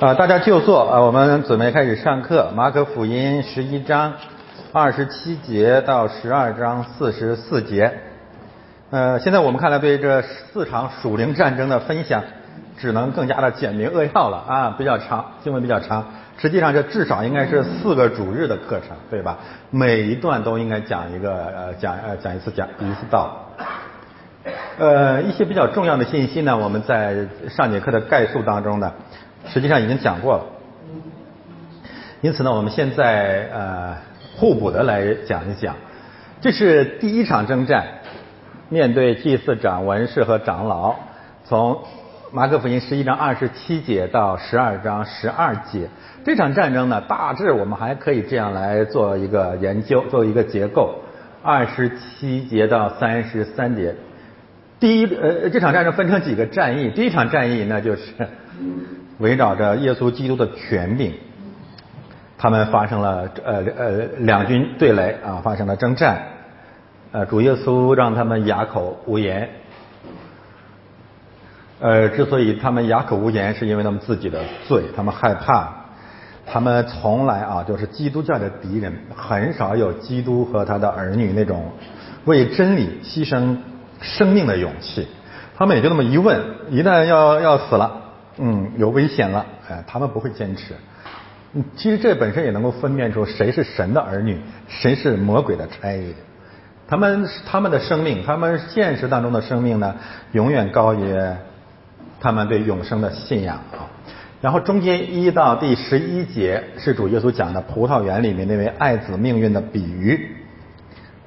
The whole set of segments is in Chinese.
啊，大家就坐啊，我们准备开始上课。马可福音十一章二十七节到十二章四十四节。呃，现在我们看来对这四场属灵战争的分享，只能更加的简明扼要了啊，比较长，经文比较长。实际上这至少应该是四个主日的课程，对吧？每一段都应该讲一个呃讲呃讲一次讲一次道。呃，一些比较重要的信息呢，我们在上节课的概述当中呢。实际上已经讲过了，因此呢，我们现在呃互补的来讲一讲。这是第一场征战，面对祭司长、文士和长老，从马可福音十一章二十七节到十二章十二节，这场战争呢，大致我们还可以这样来做一个研究，做一个结构。二十七节到三十三节，第一呃这场战争分成几个战役，第一场战役那就是。围绕着耶稣基督的权柄，他们发生了呃呃两军对垒啊，发生了征战。呃，主耶稣让他们哑口无言。呃，之所以他们哑口无言，是因为他们自己的罪，他们害怕。他们从来啊，就是基督教的敌人，很少有基督和他的儿女那种为真理牺牲生命的勇气。他们也就那么一问，一旦要要死了。嗯，有危险了，哎，他们不会坚持。嗯，其实这本身也能够分辨出谁是神的儿女，谁是魔鬼的差役。他们他们的生命，他们现实当中的生命呢，永远高于他们对永生的信仰啊。然后中间一到第十一节是主耶稣讲的葡萄园里面那位爱子命运的比喻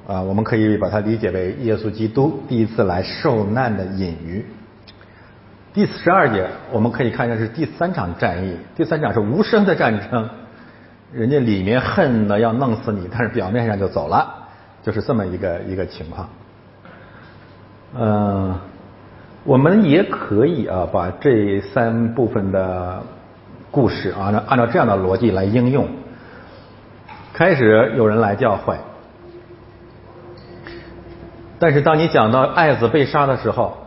啊，我们可以把它理解为耶稣基督第一次来受难的隐喻。第十二节，我们可以看见是第三场战役。第三场是无声的战争，人家里面恨的要弄死你，但是表面上就走了，就是这么一个一个情况。嗯，我们也可以啊，把这三部分的故事啊，按按照这样的逻辑来应用。开始有人来教诲，但是当你讲到爱子被杀的时候。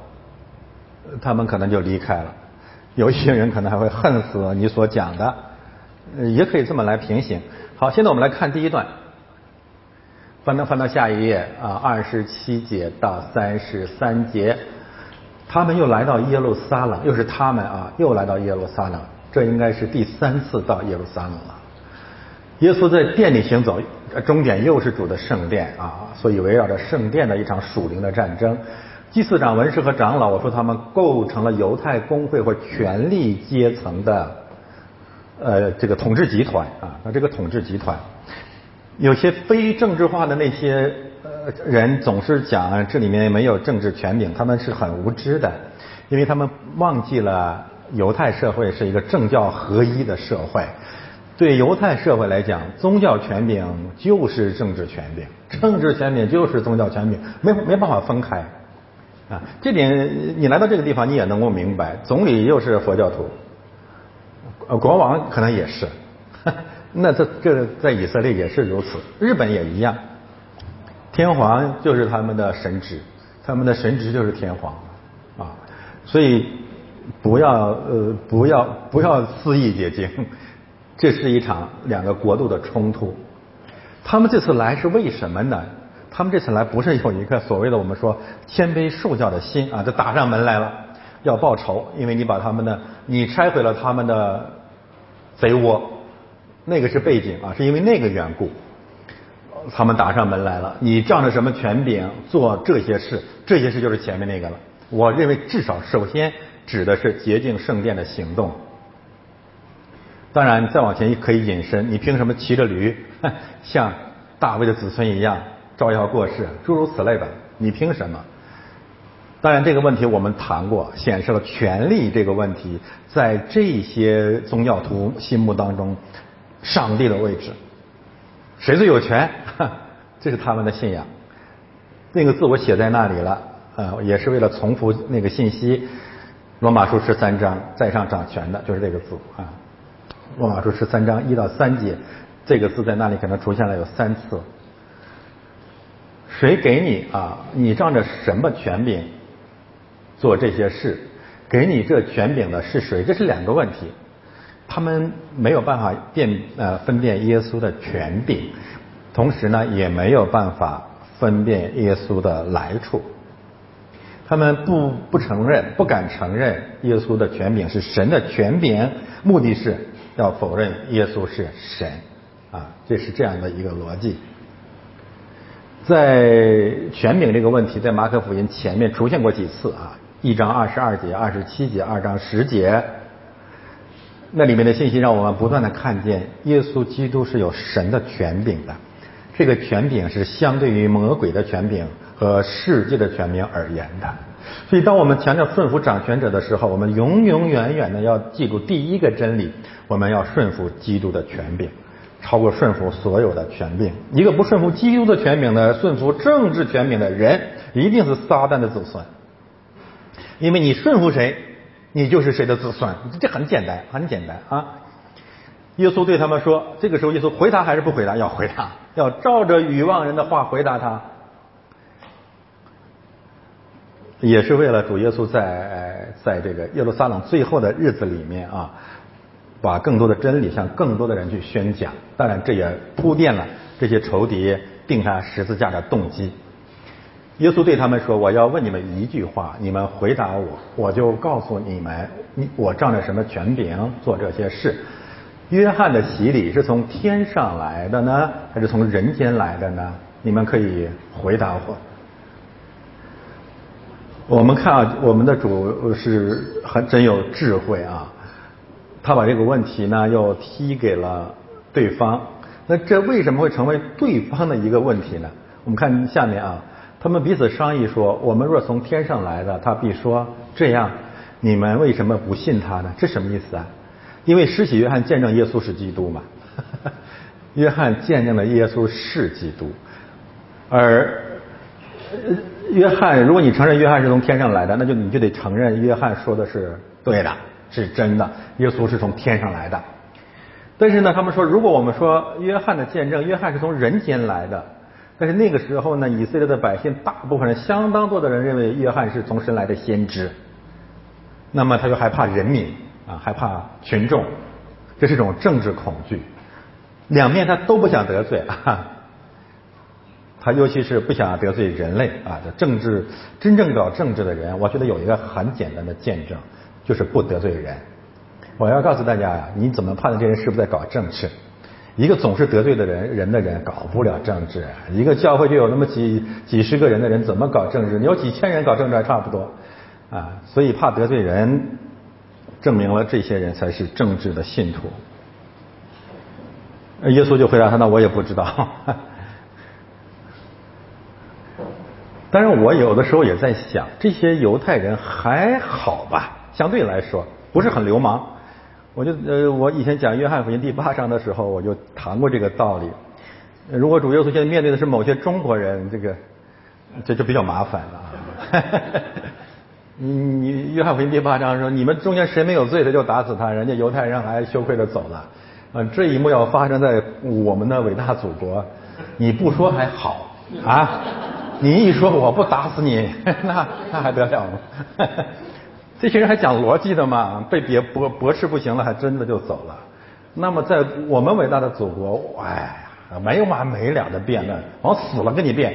他们可能就离开了，有一些人可能还会恨死你所讲的，也可以这么来平行。好，现在我们来看第一段，翻到翻到下一页啊，二十七节到三十三节，他们又来到耶路撒冷，又是他们啊，又来到耶路撒冷，这应该是第三次到耶路撒冷了。耶稣在殿里行走，终点又是主的圣殿啊，所以围绕着圣殿的一场属灵的战争。祭祀长、文士和长老，我说他们构成了犹太工会或权力阶层的呃这个统治集团啊。那这个统治集团，有些非政治化的那些呃人总是讲这里面没有政治权柄，他们是很无知的，因为他们忘记了犹太社会是一个政教合一的社会。对犹太社会来讲，宗教权柄就是政治权柄，政治权柄就是宗教权柄，没没办法分开。啊，这点你来到这个地方，你也能够明白，总理又是佛教徒，呃，国王可能也是，那这这在以色列也是如此，日本也一样，天皇就是他们的神职，他们的神职就是天皇，啊，所以不要呃不要不要肆意解经，这是一场两个国度的冲突，他们这次来是为什么呢？他们这次来不是有一个所谓的我们说谦卑受教的心啊，就打上门来了，要报仇，因为你把他们的你拆毁了他们的贼窝，那个是背景啊，是因为那个缘故，他们打上门来了。你仗着什么权柄做这些事？这些事就是前面那个了。我认为至少首先指的是洁净圣殿的行动。当然再往前可以引申，你凭什么骑着驴像大卫的子孙一样？招摇过市，诸如此类的，你凭什么？当然，这个问题我们谈过，显示了权力这个问题在这些宗教徒心目当中，上帝的位置，谁最有权？这是他们的信仰。那个字我写在那里了，呃，也是为了重复那个信息。罗马书十三章，在上掌权的，就是这个字啊。罗马书十三章一到三节，这个字在那里可能出现了有三次。谁给你啊？你仗着什么权柄做这些事？给你这权柄的是谁？这是两个问题。他们没有办法辨呃分辨耶稣的权柄，同时呢也没有办法分辨耶稣的来处。他们不不承认，不敢承认耶稣的权柄是神的权柄，目的是要否认耶稣是神啊，这是这样的一个逻辑。在权柄这个问题，在马可福音前面出现过几次啊，一章二十二节、二十七节、二章十节，那里面的信息让我们不断的看见耶稣基督是有神的权柄的，这个权柄是相对于魔鬼的权柄。和世界的权柄而言的，所以当我们强调顺服掌权者的时候，我们永永远远的要记住第一个真理：我们要顺服基督的权柄，超过顺服所有的权柄。一个不顺服基督的权柄的、顺服政治权柄的人，一定是撒旦的子孙。因为你顺服谁，你就是谁的子孙，这很简单，很简单啊。耶稣对他们说：“这个时候，耶稣回答还是不回答？要回答，要照着愚妄人的话回答他。”也是为了主耶稣在在这个耶路撒冷最后的日子里面啊，把更多的真理向更多的人去宣讲。当然，这也铺垫了这些仇敌定他十字架的动机。耶稣对他们说：“我要问你们一句话，你们回答我，我就告诉你们，你我仗着什么权柄做这些事？约翰的洗礼是从天上来的呢，还是从人间来的呢？你们可以回答我。”我们看啊，我们的主是很真有智慧啊，他把这个问题呢又踢给了对方。那这为什么会成为对方的一个问题呢？我们看下面啊，他们彼此商议说：“我们若从天上来的，他必说这样，你们为什么不信他呢？这什么意思啊？因为施洗约翰见证耶稣是基督嘛，约翰见证了耶稣是基督，而。”约翰，如果你承认约翰是从天上来的，那就你就得承认约翰说的是对的，是真的。耶稣是从天上来的。但是呢，他们说，如果我们说约翰的见证，约翰是从人间来的，但是那个时候呢，以色列的百姓大部分人，相当多的人认为约翰是从神来的先知，那么他就害怕人民啊，害怕群众，这是一种政治恐惧，两面他都不想得罪啊。他尤其是不想得罪人类啊！这政治真正搞政治的人，我觉得有一个很简单的见证，就是不得罪人。我要告诉大家呀，你怎么判断这人是不是在搞政治？一个总是得罪的人人的人搞不了政治。一个教会就有那么几几十个人的人，怎么搞政治？你有几千人搞政治还差不多啊！所以怕得罪人，证明了这些人才是政治的信徒。耶稣就回答他：“那我也不知道。”但是，我有的时候也在想，这些犹太人还好吧？相对来说，不是很流氓。我就呃，我以前讲约翰福音第八章的时候，我就谈过这个道理。如果主耶稣现在面对的是某些中国人，这个这就比较麻烦了。你你约翰福音第八章说，你们中间谁没有罪的就打死他，人家犹太人还羞愧的走了。啊，这一幕要发生在我们的伟大祖国，你不说还好啊。你一说我不打死你，那那还得了吗？这些人还讲逻辑的嘛？被别驳驳斥不行了，还真的就走了。那么在我们伟大的祖国，哎呀，没有完没了的辩论，往死了跟你辩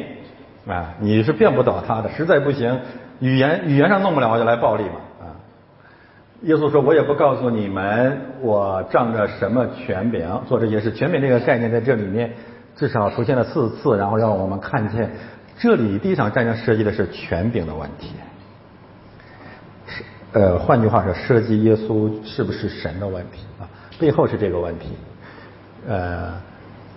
啊！你是辩不倒他的，实在不行，语言语言上弄不了，我就来暴力嘛啊！耶稣说：“我也不告诉你们，我仗着什么权柄做这些事。权柄这个概念在这里面至少出现了四次，然后让我们看见。”这里第一场战争涉及的是权柄的问题，呃，换句话说，涉及耶稣是不是神的问题啊？背后是这个问题，呃，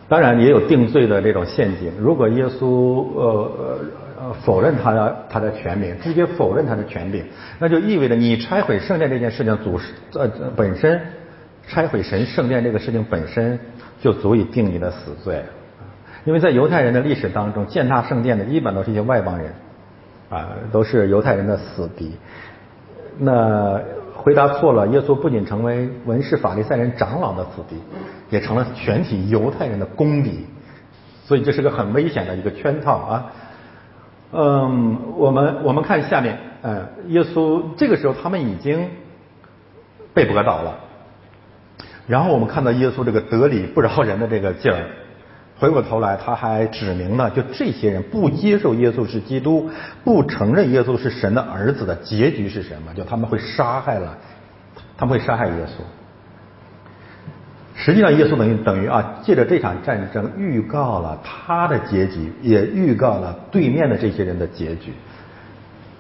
当然也有定罪的这种陷阱。如果耶稣呃呃否认他的他的权柄，直接否认他的权柄，那就意味着你拆毁圣殿这件事情，主呃本身拆毁神圣殿这个事情本身就足以定你的死罪。因为在犹太人的历史当中，践踏圣殿的一般都是一些外邦人，啊，都是犹太人的死敌。那回答错了，耶稣不仅成为文士、法利赛人长老的死敌，也成了全体犹太人的公敌。所以这是个很危险的一个圈套啊。嗯，我们我们看下面，嗯，耶稣这个时候他们已经被驳倒了。然后我们看到耶稣这个得理不饶人的这个劲儿，回过头来他还指明了，就这些人不接受耶稣是基督，不承认耶稣是神的儿子的结局是什么？就他们会杀害了，他们会杀害耶稣。实际上，耶稣等于等于啊，借着这场战争预告了他的结局，也预告了对面的这些人的结局。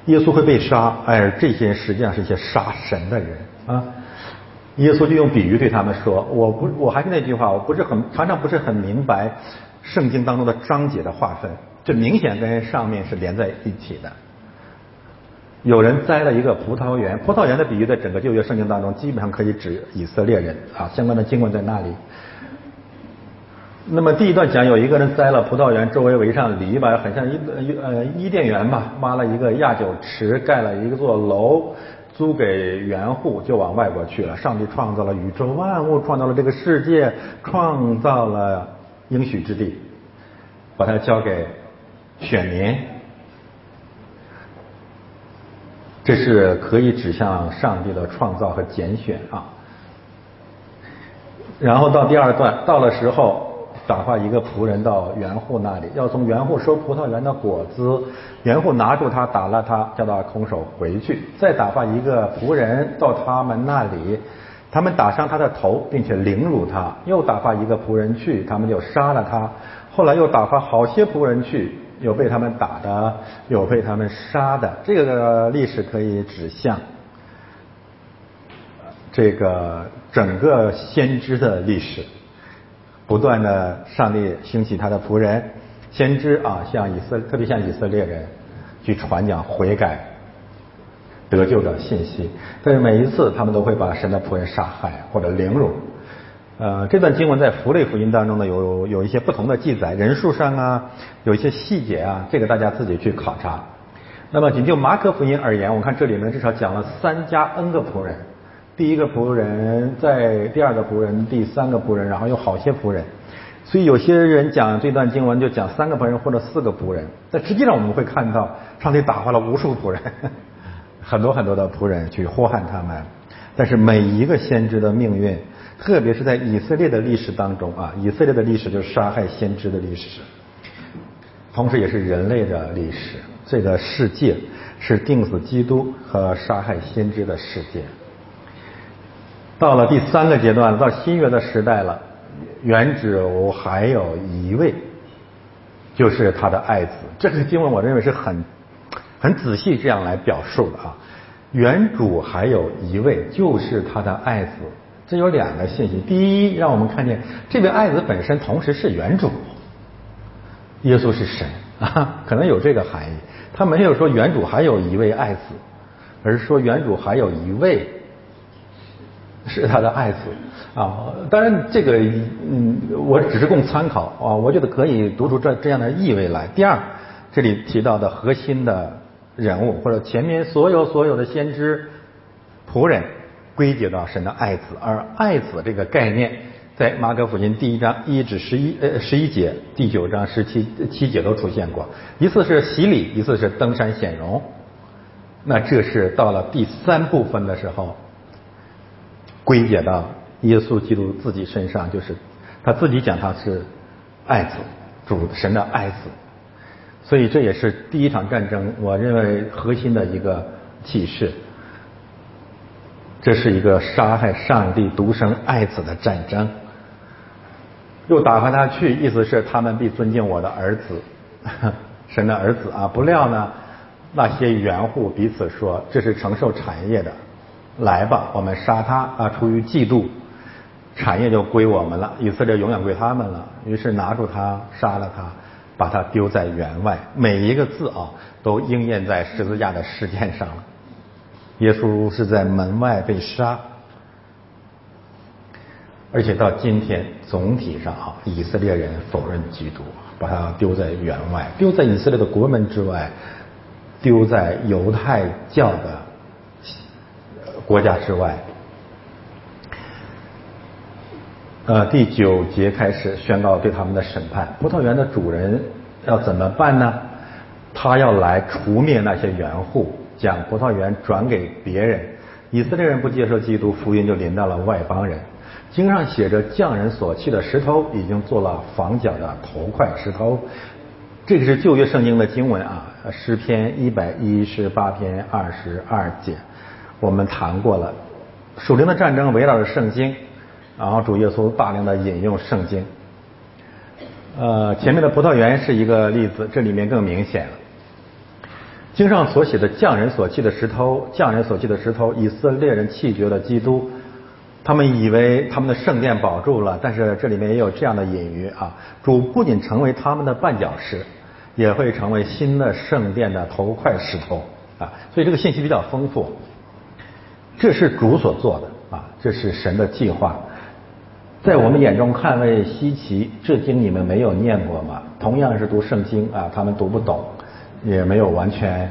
耶稣会被杀，而这些人实际上是一些杀神的人啊。耶稣就用比喻对他们说：“我不，我还是那句话，我不是很常常不是很明白圣经当中的章节的划分，这明显跟上面是连在一起的。有人栽了一个葡萄园，葡萄园的比喻在整个旧约圣经当中基本上可以指以色列人啊，相关的经文在那里。那么第一段讲有一个人栽了葡萄园，周围围上篱笆，很像一呃伊甸园吧，挖了一个亚酒池，盖了一座楼。”租给原户就往外国去了。上帝创造了宇宙万物，创造了这个世界，创造了应许之地，把它交给选民。这是可以指向上帝的创造和拣选啊。然后到第二段，到了时候。打发一个仆人到园户那里，要从园户收葡萄园的果子。园户拿住他，打了他，叫他空手回去。再打发一个仆人到他们那里，他们打伤他的头，并且凌辱他。又打发一个仆人去，他们就杀了他。后来又打发好些仆人去，有被他们打的，有被他们杀的。这个历史可以指向这个整个先知的历史。不断的，上帝兴起他的仆人先知啊，向以色特别向以色列人去传讲悔改得救的信息。但是每一次，他们都会把神的仆人杀害或者凌辱。呃，这段经文在福类福音当中呢，有有一些不同的记载，人数上啊，有一些细节啊，这个大家自己去考察。那么仅就马可福音而言，我看这里面至少讲了三加 N 个仆人。第一个仆人，在第二个仆人，第三个仆人，然后有好些仆人，所以有些人讲这段经文就讲三个仆人或者四个仆人，但实际上我们会看到上帝打发了无数仆人，很多很多的仆人去呼喊他们，但是每一个先知的命运，特别是在以色列的历史当中啊，以色列的历史就是杀害先知的历史，同时也是人类的历史，这个世界是定死基督和杀害先知的世界。到了第三个阶段，到新约的时代了，原主还有一位，就是他的爱子。这个经文我认为是很很仔细这样来表述的啊。原主还有一位，就是他的爱子。这有两个信息：第一，让我们看见这位爱子本身同时是原主，耶稣是神啊，可能有这个含义。他没有说原主还有一位爱子，而是说原主还有一位。是他的爱子啊，当然这个嗯，我只是供参考啊，我觉得可以读出这这样的意味来。第二，这里提到的核心的人物或者前面所有所有的先知仆人归结到神的爱子，而爱子这个概念在马可福音第一章一至十一呃十一节，第九章十七七节都出现过，一次是洗礼，一次是登山显荣。那这是到了第三部分的时候。归结到耶稣基督自己身上，就是他自己讲他是爱子，主神的爱子，所以这也是第一场战争，我认为核心的一个启示。这是一个杀害上帝独生爱子的战争，又打发他去，意思是他们必尊敬我的儿子，神的儿子啊！不料呢，那些缘户彼此说，这是承受产业的。来吧，我们杀他啊！出于嫉妒，产业就归我们了，以色列永远归他们了。于是拿住他，杀了他，把他丢在园外。每一个字啊，都应验在十字架的事件上了。耶稣是在门外被杀，而且到今天，总体上啊，以色列人否认基督，把他丢在园外，丢在以色列的国门之外，丢在犹太教的。国家之外，呃，第九节开始宣告对他们的审判。葡萄园的主人要怎么办呢？他要来除灭那些园户，将葡萄园转给别人。以色列人不接受基督福音，就临到了外邦人。经上写着，匠人所砌的石头已经做了房角的头块石头。这个是旧约圣经的经文啊，诗篇一百一十八篇二十二节，我们谈过了。属灵的战争围绕着圣经，然后主耶稣大量的引用圣经。呃，前面的葡萄园是一个例子，这里面更明显了。经上所写的匠人所砌的石头，匠人所砌的石头，以色列人弃绝了基督。他们以为他们的圣殿保住了，但是这里面也有这样的隐喻啊。主不仅成为他们的绊脚石，也会成为新的圣殿的头块石头啊。所以这个信息比较丰富。这是主所做的啊，这是神的计划，在我们眼中看为稀奇。这经你们没有念过吗？同样是读圣经啊，他们读不懂，也没有完全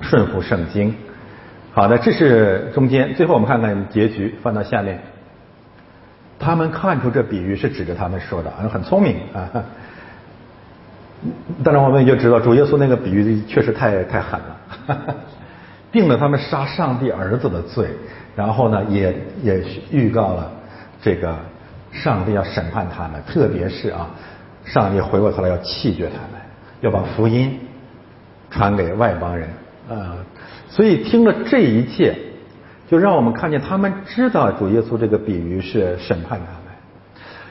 顺服圣经。好的，这是中间。最后我们看看结局，放到下面。他们看出这比喻是指着他们说的，很聪明啊。当然，我们也就知道主耶稣那个比喻确实太太狠了。哈哈定了他们杀上帝儿子的罪，然后呢，也也预告了这个上帝要审判他们，特别是啊，上帝回过头来要弃绝他们，要把福音传给外邦人啊。所以听了这一切，就让我们看见他们知道主耶稣这个比喻是审判他们。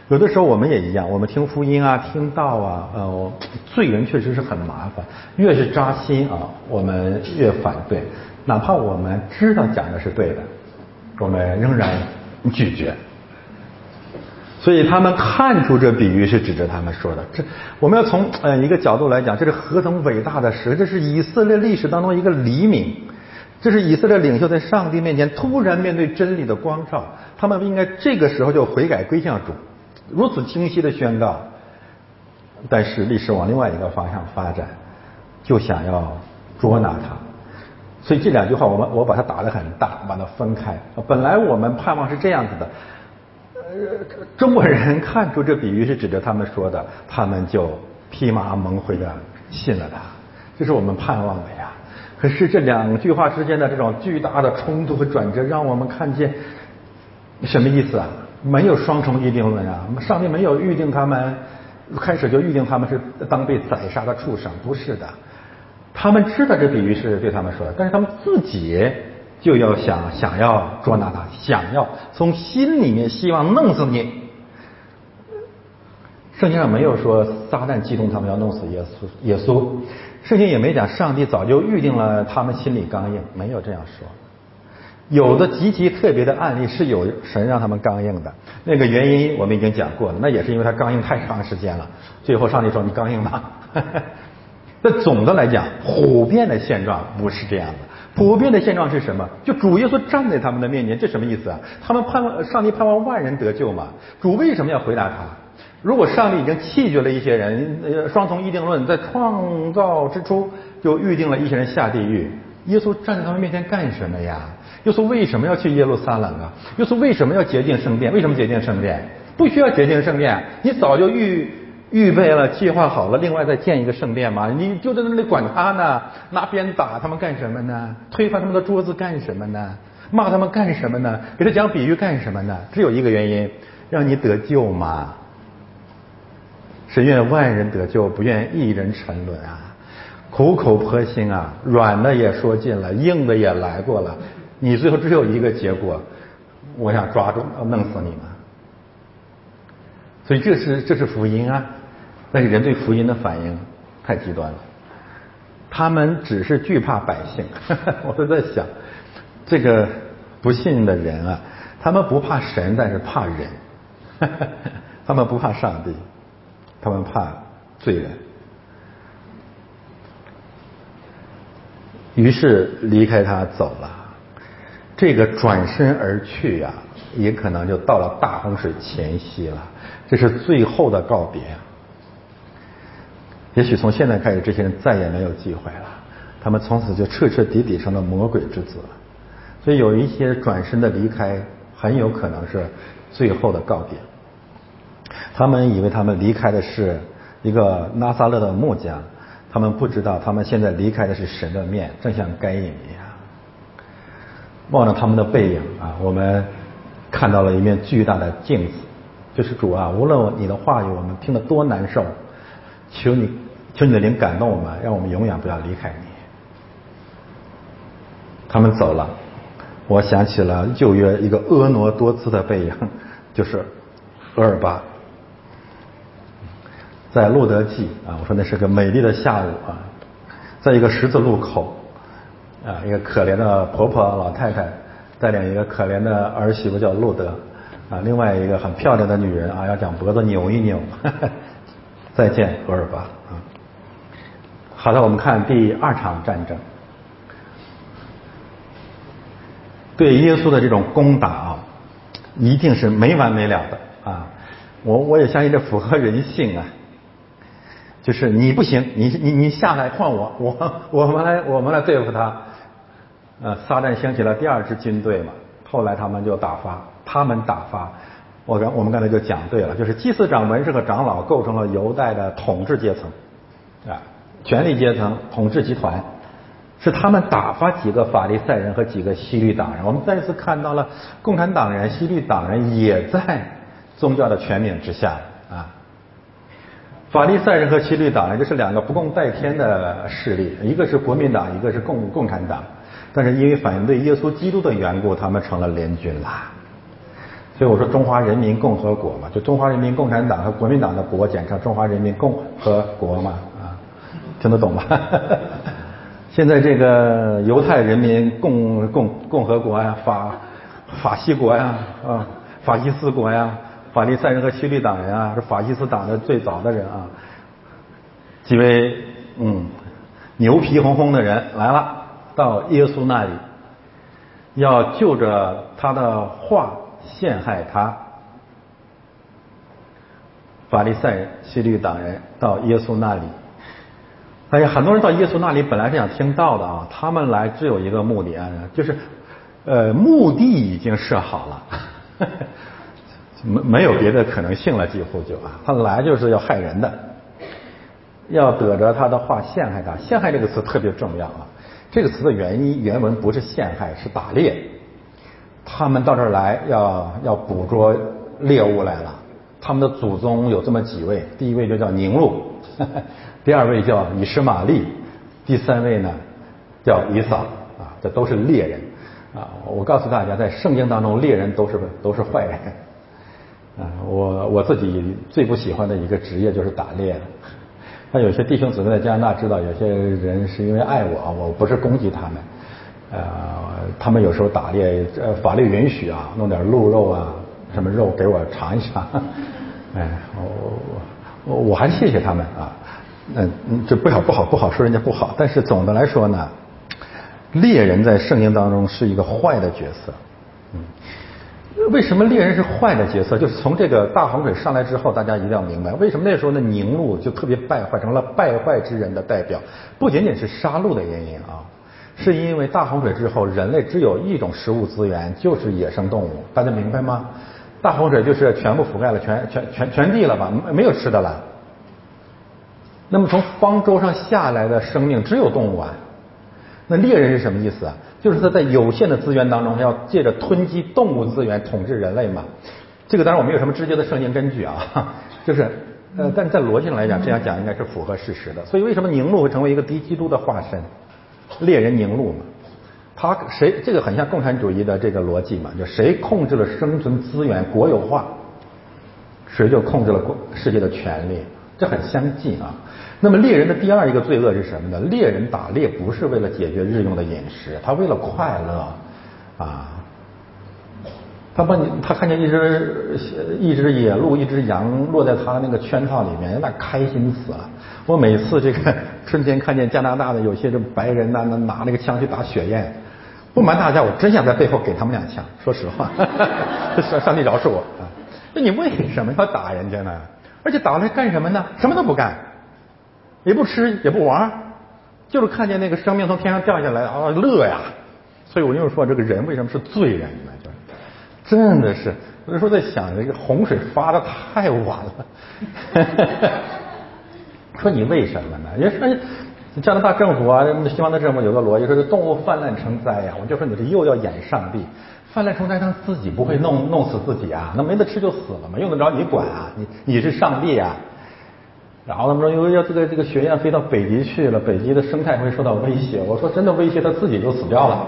有的时候我们也一样，我们听福音啊，听道啊，呃，罪人确实是很麻烦，越是扎心啊，我们越反对。哪怕我们知道讲的是对的，我们仍然拒绝。所以他们看出这比喻是指着他们说的。这我们要从呃一个角度来讲，这是何等伟大的事！这是以色列历史当中一个黎明，这是以色列领袖在上帝面前突然面对真理的光照。他们应该这个时候就悔改归向主，如此清晰的宣告。但是历史往另外一个方向发展，就想要捉拿他。所以这两句话，我们我把它打得很大，把它分开。本来我们盼望是这样子的，呃，中国人看出这比喻是指着他们说的，他们就披麻蒙灰的信了他，这是我们盼望的呀。可是这两句话之间的这种巨大的冲突和转折，让我们看见什么意思啊？没有双重预定论啊！上帝没有预定他们，开始就预定他们是当被宰杀的畜生，不是的。他们知道这比喻是对他们说的，但是他们自己就要想想要捉拿他，想要从心里面希望弄死你。圣经上没有说撒旦激动他们要弄死耶稣，耶稣，圣经也没讲上帝早就预定了他们心里刚硬，没有这样说。有的极其特别的案例是有神让他们刚硬的，那个原因我们已经讲过了，那也是因为他刚硬太长时间了，最后上帝说你刚硬吧。那总的来讲，普遍的现状不是这样的。普遍的现状是什么？就主耶稣站在他们的面前，这什么意思啊？他们盼望上帝盼望万人得救嘛？主为什么要回答他？如果上帝已经弃绝了一些人，呃，双重预定论在创造之初就预定了一些人下地狱，耶稣站在他们面前干什么呀？耶稣为什么要去耶路撒冷啊？耶稣为什么要洁净圣殿？为什么洁净圣殿？不需要洁净圣殿，你早就预。预备了，计划好了，另外再建一个圣殿嘛？你就在那里管他呢？拿鞭打他们干什么呢？推翻他们的桌子干什么呢？骂他们干什么呢？给他讲比喻干什么呢？只有一个原因，让你得救嘛。是愿万人得救，不愿一人沉沦啊！苦口婆心啊，软的也说尽了，硬的也来过了，你最后只有一个结果，我想抓住弄死你们。所以这是这是福音啊。但是人对福音的反应太极端了，他们只是惧怕百姓。我都在想，这个不信的人啊，他们不怕神，但是怕人。他们不怕上帝，他们怕罪人。于是离开他走了。这个转身而去呀，也可能就到了大洪水前夕了。这是最后的告别。也许从现在开始，这些人再也没有机会了。他们从此就彻彻底底成了魔鬼之子。所以有一些转身的离开，很有可能是最后的告别。他们以为他们离开的是一个拉萨勒的木匠，他们不知道他们现在离开的是神的面，正像该隐一样。望着他们的背影啊，我们看到了一面巨大的镜子，就是主啊，无论你的话语我们听得多难受，求你，求你的灵感动我们，让我们永远不要离开你。他们走了，我想起了旧约一个婀娜多姿的背影，就是俄尔巴，在路德记啊，我说那是个美丽的下午啊，在一个十字路口啊，一个可怜的婆婆老太太带领一个可怜的儿媳妇叫路德啊，另外一个很漂亮的女人啊，要将脖子扭一扭，再见俄尔巴啊。好的，我们看第二场战争。对耶稣的这种攻打啊，一定是没完没了的啊！我我也相信这符合人性啊，就是你不行，你你你下来换我，我我们来我们来对付他。呃，撒旦兴起了第二支军队嘛，后来他们就打发，他们打发，我刚我们刚才就讲对了，就是祭司长、文士和长老构成了犹太的统治阶层啊，权力阶层、统治集团。是他们打发几个法利赛人和几个西律党人，我们再次看到了共产党人、西律党人也在宗教的权柄之下啊。法利赛人和西律党人这是两个不共戴天的势力，一个是国民党，一个是共共产党，但是因为反对耶稣基督的缘故，他们成了联军啦。所以我说中华人民共和国嘛，就中华人民共产党和国民党的国简称中华人民共和国嘛，听得懂吗？现在这个犹太人民共共共和国呀，法法西国呀，啊，法西斯国呀，法利赛人和西律党人啊，是法西斯党的最早的人啊，几位嗯牛皮哄哄的人来了，到耶稣那里，要就着他的话陷害他。法利赛人、西律党人到耶稣那里。哎呀，很多人到耶稣那里本来是想听到的啊，他们来只有一个目的啊，就是呃目的已经设好了，没没有别的可能性了，几乎就啊，他来就是要害人的，要得着他的话陷害他。陷害这个词特别重要啊，这个词的原因原文不是陷害，是打猎。他们到这儿来要要捕捉猎物来了，他们的祖宗有这么几位，第一位就叫宁禄。第二位叫以实玛利，第三位呢叫以扫啊，这都是猎人啊。我告诉大家，在圣经当中，猎人都是都是坏人啊。我我自己最不喜欢的一个职业就是打猎。那有些弟兄姊妹在加拿大知道，有些人是因为爱我，我不是攻击他们。呃，他们有时候打猎，呃，法律允许啊，弄点鹿肉啊，什么肉给我尝一尝。哎，我我我还是谢谢他们啊。嗯嗯，这不好不好不好说人家不好，但是总的来说呢，猎人在圣经当中是一个坏的角色。嗯，为什么猎人是坏的角色？就是从这个大洪水上来之后，大家一定要明白，为什么那时候的宁路就特别败坏，成了败坏之人的代表。不仅仅是杀戮的原因啊，是因为大洪水之后，人类只有一种食物资源，就是野生动物。大家明白吗？大洪水就是全部覆盖了全全全全地了吧？没有吃的了。那么从方舟上下来的生命只有动物啊，那猎人是什么意思啊？就是他在有限的资源当中，他要借着吞击动物资源统治人类嘛。这个当然我没有什么直接的圣经根据啊，就是呃，但在逻辑上来讲，这样讲应该是符合事实的。所以为什么宁禄会成为一个敌基督的化身？猎人宁禄嘛，他谁这个很像共产主义的这个逻辑嘛，就谁控制了生存资源国有化，谁就控制了国世界的权利。这很相近啊。那么猎人的第二一个罪恶是什么呢？猎人打猎不是为了解决日用的饮食，他为了快乐啊。他把你他看见一只一只野鹿、一只羊落在他那个圈套里面，那开心死了。我每次这个春天看见加拿大的有些这白人呐，那拿那个枪去打雪雁，不瞒大家，我真想在背后给他们两枪。说实话，上 上帝饶恕我啊！那你为什么要打人家呢？而且打来干什么呢？什么都不干，也不吃也不玩，就是看见那个生命从天上掉下来啊乐呀！所以我又说这个人为什么是罪人呢？就是真的是，有时候在想这个洪水发的太晚了。说你为什么呢？也是加拿大政府啊，西方的政府有个逻辑，说是动物泛滥成灾呀。我就说你这又要演上帝。饭来虫灾，他自己不会弄弄死自己啊？那没得吃就死了嘛，用得着你管啊？你你是上帝啊？然后他们说，因为要这个这个学院飞到北极去了，北极的生态会受到威胁。我说真的威胁，他自己就死掉了。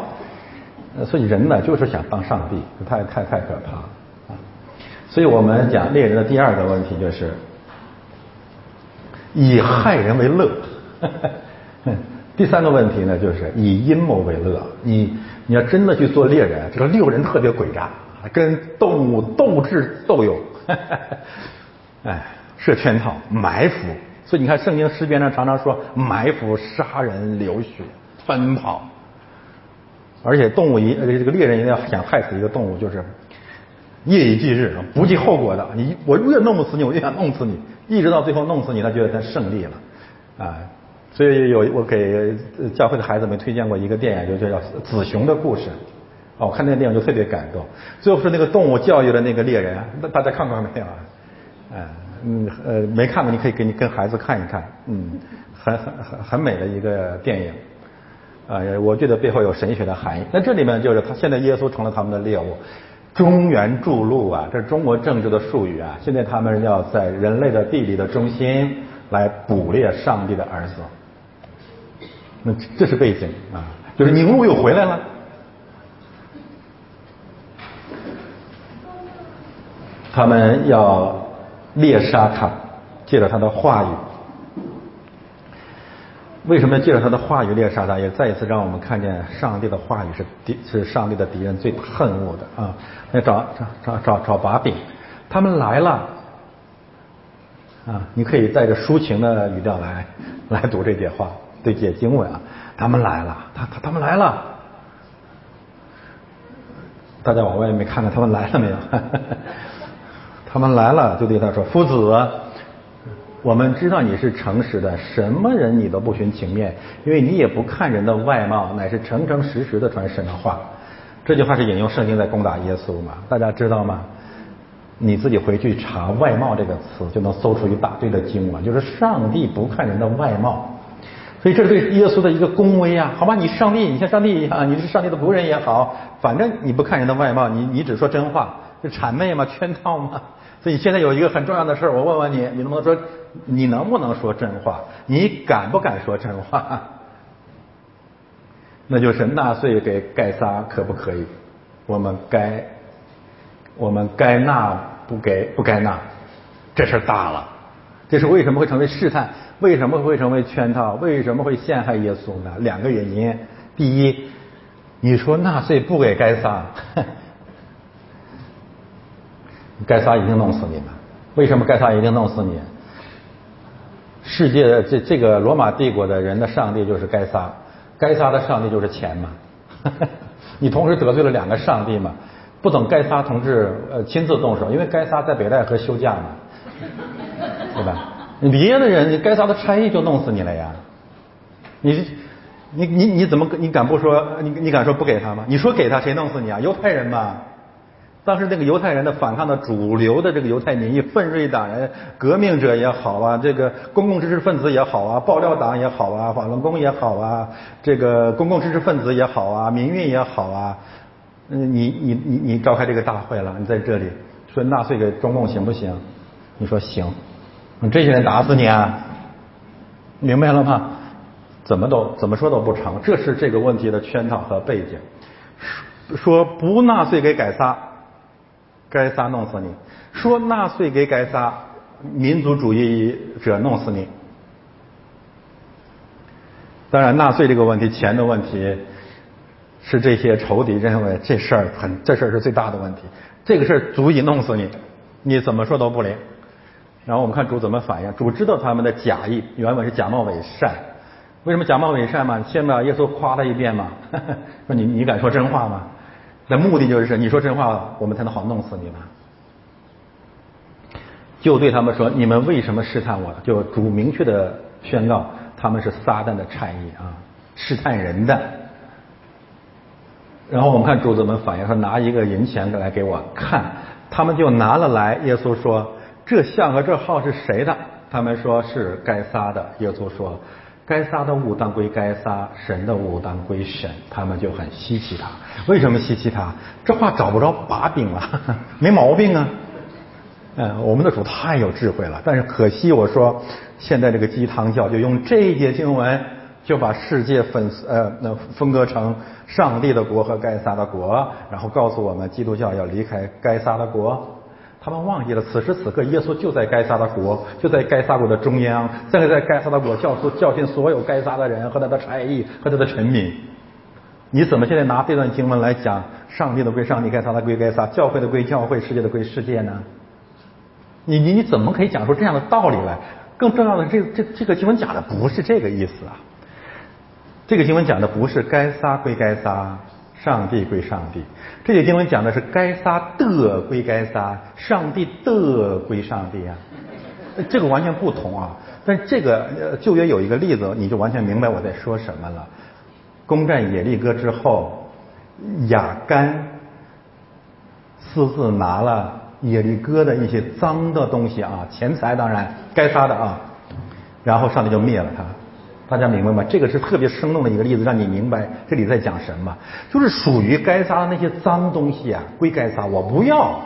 所以人呢，就是想当上帝，太太太可怕了啊！所以我们讲猎人的第二个问题就是以害人为乐。第三个问题呢，就是以阴谋为乐。你你要真的去做猎人，这个猎人特别诡诈，跟动物斗智斗勇。哎。设圈套、埋伏，所以你看圣经诗篇上常常说埋伏、杀人、流血、奔跑，而且动物一这个猎人一定要想害死一个动物，就是夜以继日、不计后果的。你我越弄不死你，我越想弄死你，一直到最后弄死你，他觉得他胜利了啊。所以有我给教会的孩子们推荐过一个电影，就叫《子熊的故事》。哦，我看那个电影就特别感动。最后是那个动物教育的那个猎人，那大家看过没有啊？哎。嗯呃没看过，你可以给你跟孩子看一看，嗯，很很很很美的一个电影，啊，我觉得背后有神学的含义。那这里面就是他现在耶稣成了他们的猎物，中原筑路啊，这是中国政治的术语啊。现在他们要在人类的地理的中心来捕猎上帝的儿子，那这是背景啊，就是宁路又回来了，他们要。猎杀他，借着他的话语。为什么要借着他的话语猎杀他？也再一次让我们看见上帝的话语是敌，是上帝的敌人最恨恶的啊！来找找找找找把柄，他们来了啊！你可以带着抒情的语调来来读这些话，对解经文啊！他们来了，他他他们来了，大家往外面看看，他们来了没有？他们来了，就对他说：“夫子，我们知道你是诚实的，什么人你都不徇情面，因为你也不看人的外貌，乃是诚诚实实的传神的话。”这句话是引用圣经在攻打耶稣嘛？大家知道吗？你自己回去查“外貌”这个词，就能搜出一大堆的经文，就是上帝不看人的外貌，所以这是对耶稣的一个恭维啊！好吧，你上帝，你像上帝一样，你是上帝的仆人也好，反正你不看人的外貌，你你只说真话，就谄媚嘛，圈套嘛。所以现在有一个很重要的事儿，我问问你，你能不能说，你能不能说真话？你敢不敢说真话？那就是纳税给盖撒可不可以？我们该，我们该纳不给不该纳，这事儿大了。这是为什么会成为试探？为什么会成为圈套？为什么会陷害耶稣呢？两个原因。第一，你说纳粹不给该撒。该撒一定弄死你们！为什么该撒一定弄死你？世界的这这个罗马帝国的人的上帝就是该撒，该撒的上帝就是钱嘛。你同时得罪了两个上帝嘛？不等该撒同志呃亲自动手，因为该撒在北戴河休假嘛，对吧？你别的人，你该撒的差役就弄死你了呀！你你你你怎么你敢不说你你敢说不给他吗？你说给他谁弄死你啊？犹太人嘛。当时那个犹太人的反抗的主流的这个犹太民意，奋锐党人、革命者也好啊，这个公共知识分子也好啊，爆料党也好啊，法轮功也好啊，这个公共知识分子也好啊，民运也好啊，嗯，你你你你召开这个大会了，你在这里说纳粹给中共行不行？你说行，这些人打死你啊！明白了吗？怎么都怎么说都不成，这是这个问题的圈套和背景。说不纳税给改撒。该撒弄死你！说纳税给该撒，民族主义者弄死你。当然，纳税这个问题，钱的问题，是这些仇敌认为这事儿很，这事儿是最大的问题。这个事儿足以弄死你，你怎么说都不灵。然后我们看主怎么反应。主知道他们的假意，原本是假冒伪善。为什么假冒伪善嘛？先把耶稣夸他一遍嘛。说你你敢说真话吗？那目的就是你说真话，我们才能好弄死你嘛。就对他们说：“你们为什么试探我？”就主明确的宣告，他们是撒旦的差役啊，试探人的。然后我们看主怎么反应，说拿一个银钱来给我看，他们就拿了来。耶稣说：“这像和这号是谁的？”他们说是该撒的。耶稣说：“该撒的物当归该撒，神的物当归神，他们就很稀奇他。为什么稀奇他？这话找不着把柄了，没毛病啊。嗯，我们的主太有智慧了，但是可惜我说，现在这个鸡汤教就用这一节经文就把世界分呃那分割成上帝的国和该撒的国，然后告诉我们基督教要离开该撒的国。他们忘记了，此时此刻，耶稣就在该撒的国，就在该撒国的中央，在在该撒的国教出教训所有该撒的人和他的差役和他的臣民。你怎么现在拿这段经文来讲，上帝的归上帝，该撒的归该撒，教会的归教会，世界的归世界呢？你你你怎么可以讲出这样的道理来？更重要的，这这这个经文讲的不是这个意思啊。这个经文讲的不是该撒归该撒。上帝归上帝，这节经文讲的是该撒的归该撒，上帝的归上帝啊，这个完全不同啊。但这个旧约有一个例子，你就完全明白我在说什么了。攻占耶利哥之后，亚干私自拿了耶利哥的一些脏的东西啊，钱财当然该撒的啊，然后上帝就灭了他。大家明白吗？这个是特别生动的一个例子，让你明白这里在讲什么。就是属于该撒的那些脏东西啊，归该撒，我不要。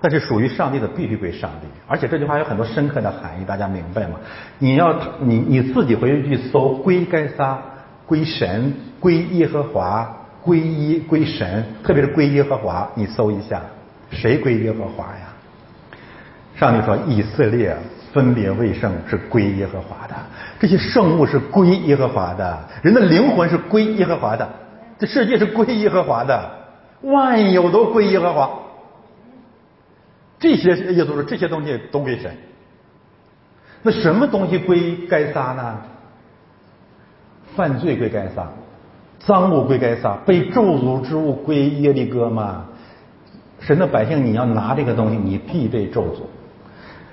但是属于上帝的必须归上帝。而且这句话有很多深刻的含义，大家明白吗？你要你你自己回去去搜，归该撒、归神、归耶和华、归一归神，特别是归耶和华，你搜一下，谁归耶和华呀？上帝说以色列。分别为圣是归耶和华的，这些圣物是归耶和华的，人的灵魂是归耶和华的，这世界是归耶和华的，万有都归耶和华。这些耶稣说这些东西都归神。那什么东西归该撒呢？犯罪归该撒，赃物归该撒，被咒诅之物归耶利哥嘛？神的百姓，你要拿这个东西，你必被咒诅。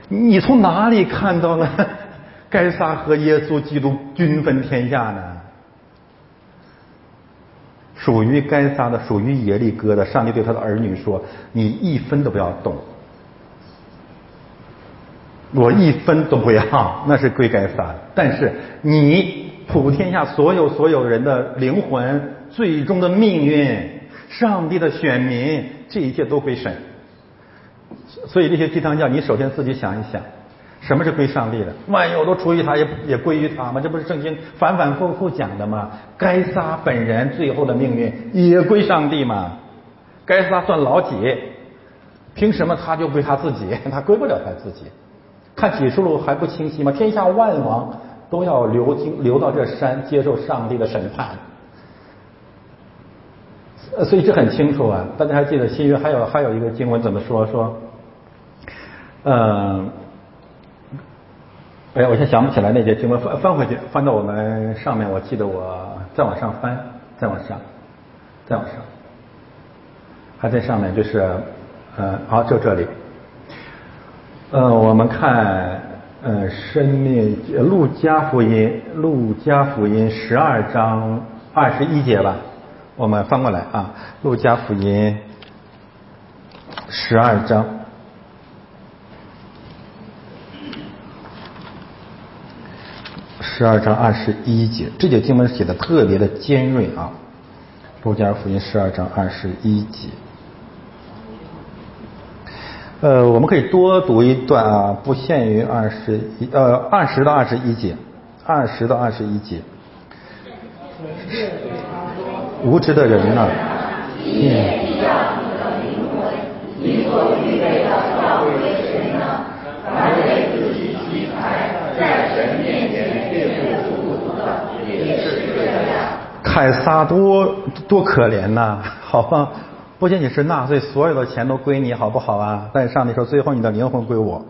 你从哪里看到了 该撒和耶稣基督均分天下呢？属于该撒的，属于耶利哥的，上帝对他的儿女说：“你一分都不要动，我一分都不要，那是归该撒。但是你普天下所有所有人的灵魂、最终的命运、上帝的选民，这一切都归神。”所以这些鸡汤教，你首先自己想一想，什么是归上帝的？万有都出于他，也也归于他吗？这不是圣经反反复复讲的吗？该撒本人最后的命运也归上帝吗？该撒算老几？凭什么他就归他自己？他归不了他自己。看启示录还不清晰吗？天下万王都要流经流到这山，接受上帝的审判。所以这很清楚啊！大家还记得新约还有还有一个经文怎么说？说，嗯，哎呀，我现在想不起来那节经文，翻翻回去，翻到我们上面。我记得我再往上翻，再往上，再往上，还在上面，就是，嗯，好，就这里。呃，我们看，呃，生命路加福音，路加福音十二章二十一节吧。我们翻过来啊，《路加福音》十二章，十二章二十一节，这节经文写的特别的尖锐啊，《路加福音》十二章二十一节。呃，我们可以多读一段啊，不限于二十一，呃，二十到二十一节，二十到二十一节。无知的人呐，你必要你的灵魂，你所预备的要归谁呢？凡为自己积财，在神面前却不富足的，也是这样。凯撒多多可怜呐！好吧，不仅仅是纳税，所有的钱都归你，好不好啊？但是上帝说，最后你的灵魂归我，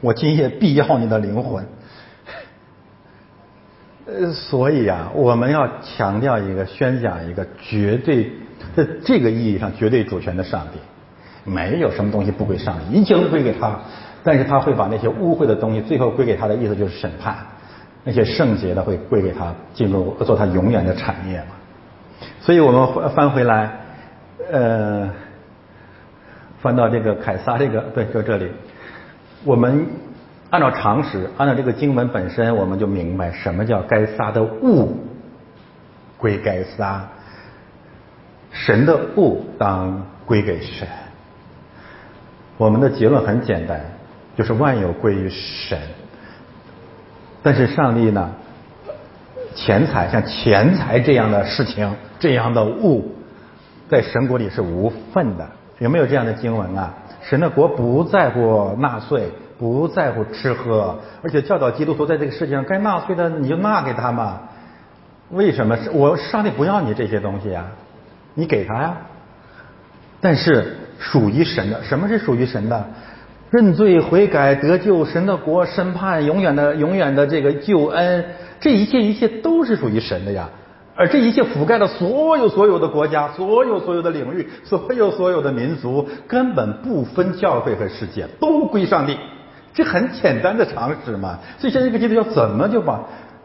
我今夜必要你的灵魂。呃，所以啊，我们要强调一个、宣讲一个绝对在这个意义上绝对主权的上帝，没有什么东西不归上帝，一切都归给他。但是他会把那些污秽的东西最后归给他的意思就是审判，那些圣洁的会归给他，进入做他永远的产业嘛。所以我们翻回来，呃，翻到这个凯撒这个对，就这里，我们按照常识，按照这个经文本身，我们就明白什么叫该撒的物归该撒，神的物当归给神。我们的结论很简单，就是万有归于神。但是上帝呢，钱财像钱财这样的事情，这样的物，在神国里是无份的。有没有这样的经文啊？神的国不在乎纳税，不在乎吃喝，而且教导基督徒在这个世界上该纳税的你就纳给他嘛。为什么？我上帝不要你这些东西啊，你给他呀。但是属于神的，什么是属于神的？认罪悔改得救，神的国审判永远的永远的这个救恩，这一切一切都是属于神的呀。而这一切覆盖了所有所有的国家，所有所有的领域，所有所有的民族，根本不分教会和世界，都归上帝。这很简单的常识嘛。所以现在这个基督教怎么就把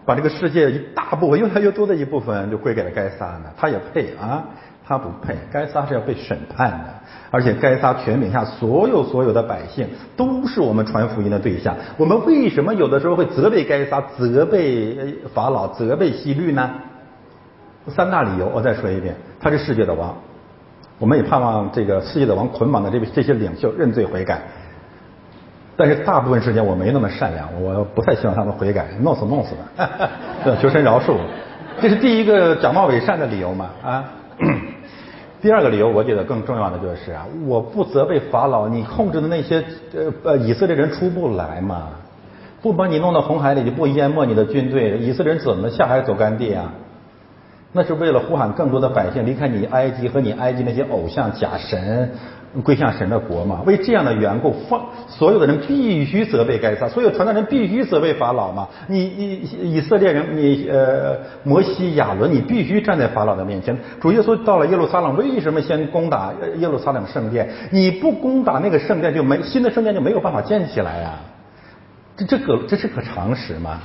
把这个世界一大部分越来越多的一部分就归给了该撒呢？他也配啊？他不配，该撒是要被审判的，而且该撒全柄下所有所有的百姓都是我们传福音的对象。我们为什么有的时候会责备该撒、责备法老、责备西律呢？三大理由，我再说一遍：他是世界的王，我们也盼望这个世界的王捆绑的这这些领袖认罪悔改。但是大部分时间我没那么善良，我不太希望他们悔改，弄死弄死的，求神饶恕。这是第一个假冒伪善的理由嘛？啊。第二个理由，我觉得更重要的就是啊，我不责备法老，你控制的那些呃呃以色列人出不来嘛，不把你弄到红海里，就不淹没你的军队，以色列人怎么下海走干地啊？那是为了呼喊更多的百姓离开你埃及和你埃及那些偶像假神。归向神的国嘛？为这样的缘故，放所有的人必须责备该撒，所有传道人必须责备法老嘛？你以以色列人，你呃摩西亚伦，你必须站在法老的面前。主耶稣到了耶路撒冷，为什么先攻打耶路撒冷圣殿？你不攻打那个圣殿，就没新的圣殿就没有办法建起来呀？这这个这是个常识吗？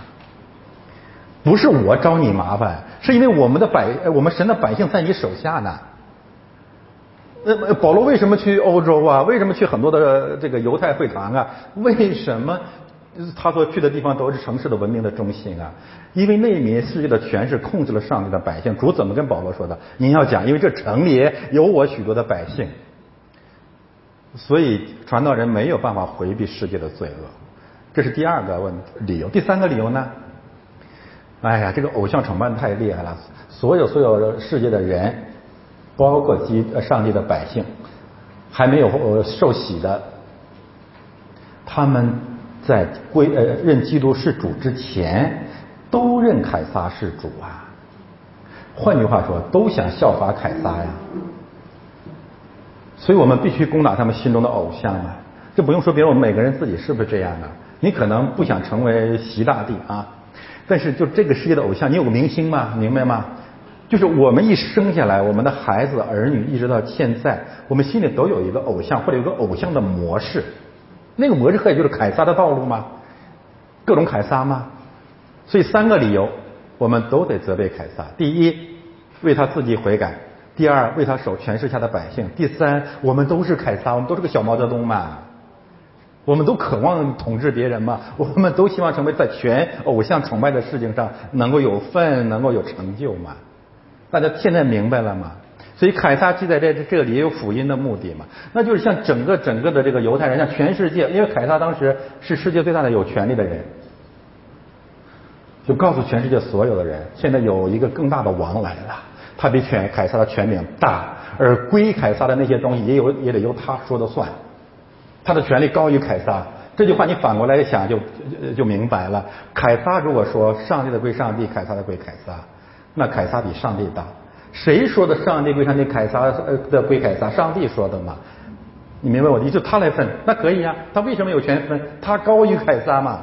不是我招你麻烦，是因为我们的百我们神的百姓在你手下呢。那保罗为什么去欧洲啊？为什么去很多的这个犹太会堂啊？为什么他所去的地方都是城市的文明的中心啊？因为那里世界的权势控制了上帝的百姓。主怎么跟保罗说的？您要讲，因为这城里有我许多的百姓，所以传道人没有办法回避世界的罪恶。这是第二个问理由。第三个理由呢？哎呀，这个偶像崇拜太厉害了，所有所有世界的人。包括基呃上帝的百姓还没有呃受洗的，他们在归呃认基督是主之前，都认凯撒是主啊。换句话说，都想效法凯撒呀。所以我们必须攻打他们心中的偶像啊。这不用说别人，我们每个人自己是不是这样的？你可能不想成为习大帝啊，但是就这个世界的偶像，你有个明星嘛，明白吗？就是我们一生下来，我们的孩子儿女一直到现在，我们心里都有一个偶像或者有个偶像的模式，那个模式可以就是凯撒的道路吗？各种凯撒吗？所以三个理由，我们都得责备凯撒：第一，为他自己悔改；第二，为他守权势下的百姓；第三，我们都是凯撒，我们都是个小毛泽东嘛，我们都渴望统治别人嘛，我们都希望成为在全偶像崇拜的事情上能够有份，能够有成就嘛。大家现在明白了吗？所以凯撒记载在这里也有福音的目的嘛，那就是像整个整个的这个犹太人，像全世界，因为凯撒当时是世界最大的有权利的人，就告诉全世界所有的人，现在有一个更大的王来了，他比权凯撒的权柄大，而归凯撒的那些东西也有也得由他说的算，他的权力高于凯撒。这句话你反过来想就就明白了，凯撒如果说上帝的归上帝，凯撒的归凯撒。那凯撒比上帝大，谁说的上帝归上帝，凯撒呃的归凯撒？上帝说的嘛？你明白我的意思？就他来分，那可以啊。他为什么有权分？他高于凯撒嘛？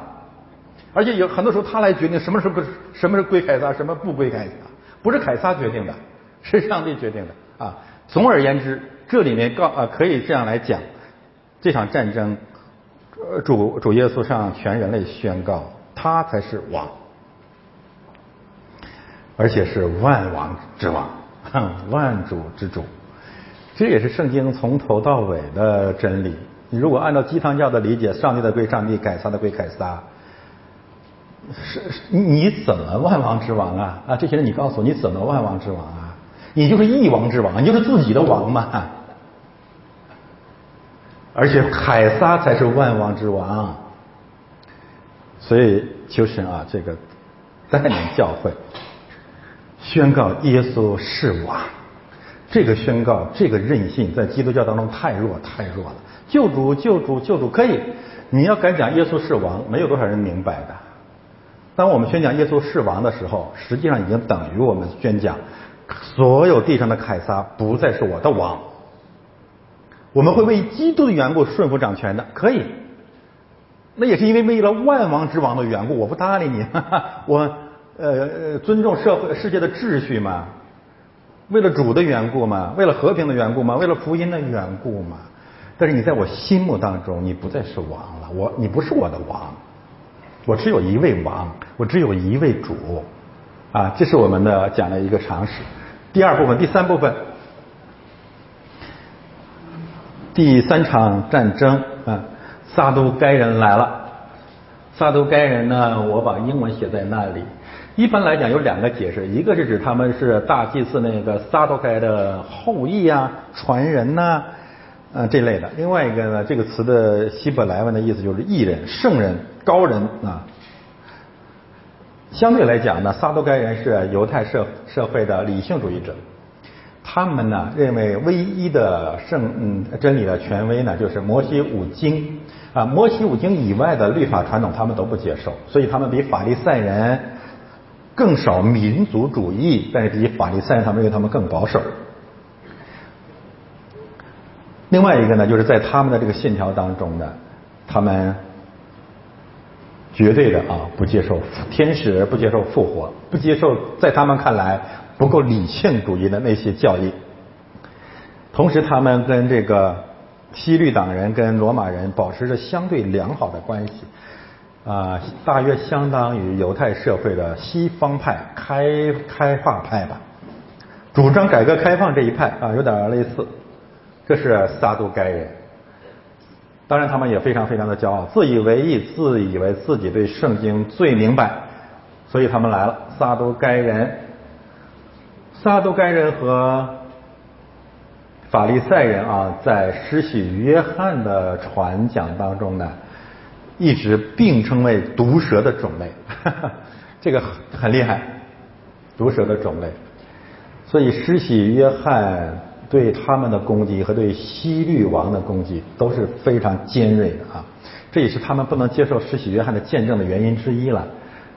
而且有很多时候他来决定什么时候什么是归凯撒，什么不归凯撒，不是凯撒决定的，是上帝决定的啊。总而言之，这里面告啊可以这样来讲，这场战争，主主耶稣向全人类宣告，他才是王。而且是万王之王，万主之主，这也是圣经从头到尾的真理。你如果按照鸡汤教的理解，上帝的归上帝，凯撒的归凯撒，是你怎么万王之王啊？啊，这些人你告诉我，你怎么万王之王啊？你就是一王之王，你就是自己的王嘛。而且凯撒才是万王之王，所以求神啊，这个带领教会宣告耶稣是王。这个宣告，这个任性，在基督教当中太弱太弱了。救主，救主，救主可以，你要敢讲耶稣是王，没有多少人明白的。当我们宣讲耶稣是王的时候，实际上已经等于我们宣讲所有地上的凯撒不再是我的王。我们会为基督的缘故顺服掌权的，可以。那也是因为为了万王之王的缘故，我不搭理你，哈 哈我呃尊重社会世界的秩序嘛。为了主的缘故嘛，为了和平的缘故嘛，为了福音的缘故嘛。但是你在我心目当中，你不再是王了。我，你不是我的王。我只有一位王，我只有一位主。啊，这是我们的讲的一个常识。第二部分，第三部分，第三场战争啊，撒都该人来了。撒都该人呢，我把英文写在那里。一般来讲有两个解释，一个是指他们是大祭司那个撒都该的后裔啊、传人呐，啊这类的。另外一个呢，这个词的希伯来文的意思就是艺人、圣人、高人啊。相对来讲呢，撒都该人是犹太社社会的理性主义者，他们呢认为唯一的圣嗯真理的权威呢就是摩西五经啊，摩西五经以外的律法传统他们都不接受，所以他们比法利赛人。更少民族主义，但是比法利赛人他们认为他们更保守。另外一个呢，就是在他们的这个信条当中呢，他们绝对的啊不接受天使，不接受复活，不接受在他们看来不够理性主义的那些教义。同时，他们跟这个西律党人、跟罗马人保持着相对良好的关系。啊，大约相当于犹太社会的西方派、开开化派吧，主张改革开放这一派啊，有点类似。这是撒都该人，当然他们也非常非常的骄傲，自以为意，自以为自己对圣经最明白，所以他们来了。撒都该人，撒都该人和法利赛人啊，在施洗约翰的传讲当中呢。一直并称为毒蛇的种类，这个很厉害，毒蛇的种类。所以施洗约翰对他们的攻击和对西律王的攻击都是非常尖锐的啊，这也是他们不能接受施洗约翰的见证的原因之一了。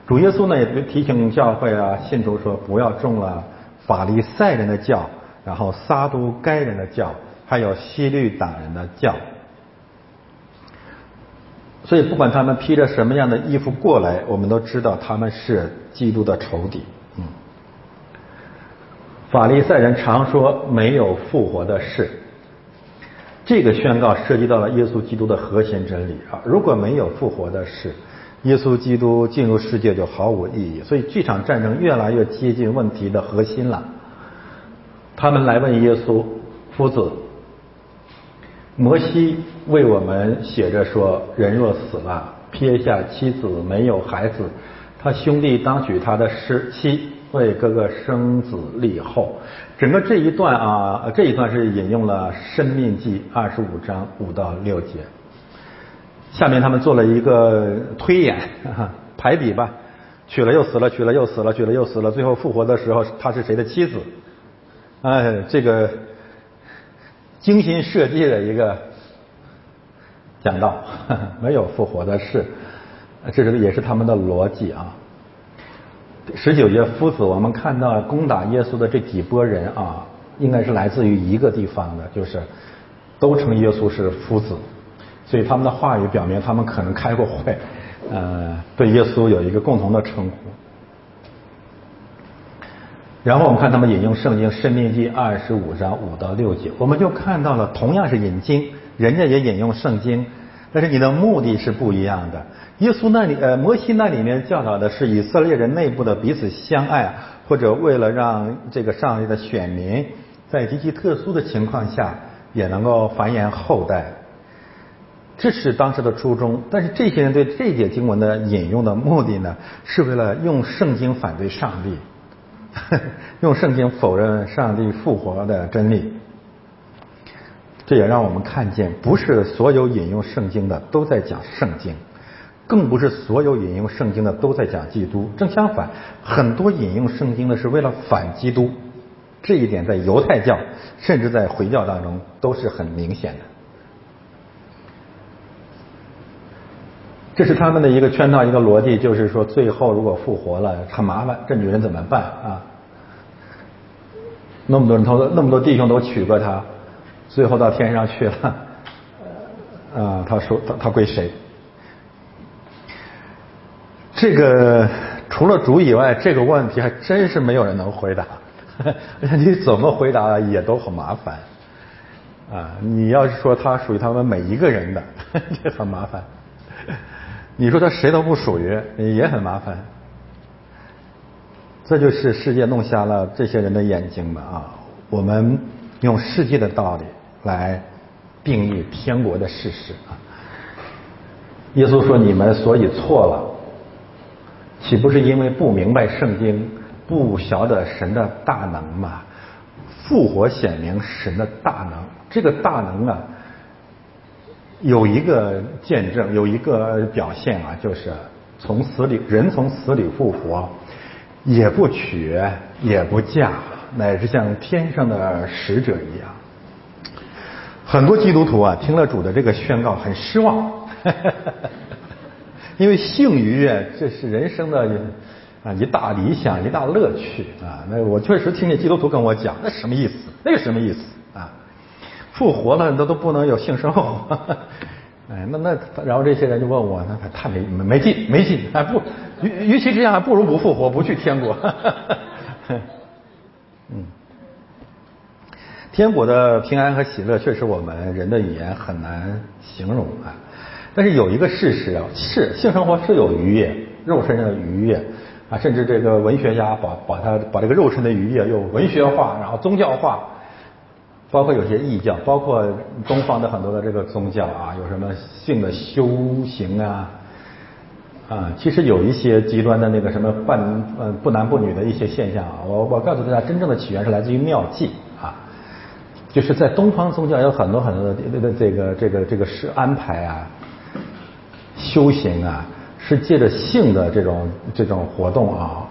主耶稣呢也提醒教会啊信徒说不要中了法利赛人的教，然后撒都该人的教，还有西律党人的教。所以，不管他们披着什么样的衣服过来，我们都知道他们是基督的仇敌。嗯，法利赛人常说没有复活的事，这个宣告涉及到了耶稣基督的核心真理啊！如果没有复活的事，耶稣基督进入世界就毫无意义。所以，这场战争越来越接近问题的核心了。他们来问耶稣夫子。摩西为我们写着说：人若死了，撇下妻子没有孩子，他兄弟当娶他的尸妻，为哥哥生子立后。整个这一段啊，这一段是引用了《生命记》二十五章五到六节。下面他们做了一个推演排比吧，娶了又死了，娶了又死了，娶了又死了，最后复活的时候，他是谁的妻子？哎，这个。精心设计的一个讲道，没有复活的事，这是也是他们的逻辑啊。十九节夫子，我们看到攻打耶稣的这几波人啊，应该是来自于一个地方的，就是都称耶稣是夫子，所以他们的话语表明他们可能开过会，呃，对耶稣有一个共同的称呼。然后我们看他们引用圣经《生命记》二十五章五到六节，我们就看到了同样是引经，人家也引用圣经，但是你的目的是不一样的。耶稣那里，呃，摩西那里面教导的是以色列人内部的彼此相爱，或者为了让这个上帝的选民在极其特殊的情况下也能够繁衍后代。这是当时的初衷。但是这些人对这节经文的引用的目的呢，是为了用圣经反对上帝，用圣经否认上帝复活的真理。这也让我们看见，不是所有引用圣经的都在讲圣经，更不是所有引用圣经的都在讲基督。正相反，很多引用圣经的是为了反基督。这一点在犹太教，甚至在回教当中都是很明显的。这是他们的一个圈套，一个逻辑，就是说，最后如果复活了，很麻烦，这女人怎么办啊？那么多人都，那么多弟兄都娶过她。最后到天上去了，啊，他说他他归谁？这个除了主以外，这个问题还真是没有人能回答。你怎么回答也都很麻烦。啊，你要是说他属于他们每一个人的，这很麻烦。你说他谁都不属于，也很麻烦。这就是世界弄瞎了这些人的眼睛嘛啊！我们用世界的道理。来定义天国的事实啊！耶稣说：“你们所以错了，岂不是因为不明白圣经，不晓得神的大能吗？复活显明神的大能，这个大能啊，有一个见证，有一个表现啊，就是从死里人从死里复活，也不娶也不嫁，乃是像天上的使者一样。”很多基督徒啊，听了主的这个宣告很失望，因为性愉悦这是人生的啊一大理想一大乐趣啊。那我确实听见基督徒跟我讲，那什么意思？那个什么意思啊？复活了，那都不能有性生活？哎，那那然后这些人就问我，那太没没劲没劲啊！不，与与其这样，还不如不复活，不去天国。嗯。天国的平安和喜乐，确实我们人的语言很难形容啊。但是有一个事实啊，是性生活是有愉悦，肉身上的愉悦啊，甚至这个文学家把把它把这个肉身的愉悦又文学化，然后宗教化，包括有些异教，包括东方的很多的这个宗教啊，有什么性的修行啊啊，其实有一些极端的那个什么半呃不男不女的一些现象啊，我我告诉大家，真正的起源是来自于妙计。就是在东方宗教有很多很多的这个这个这个是安排啊，修行啊，是借着性的这种这种活动啊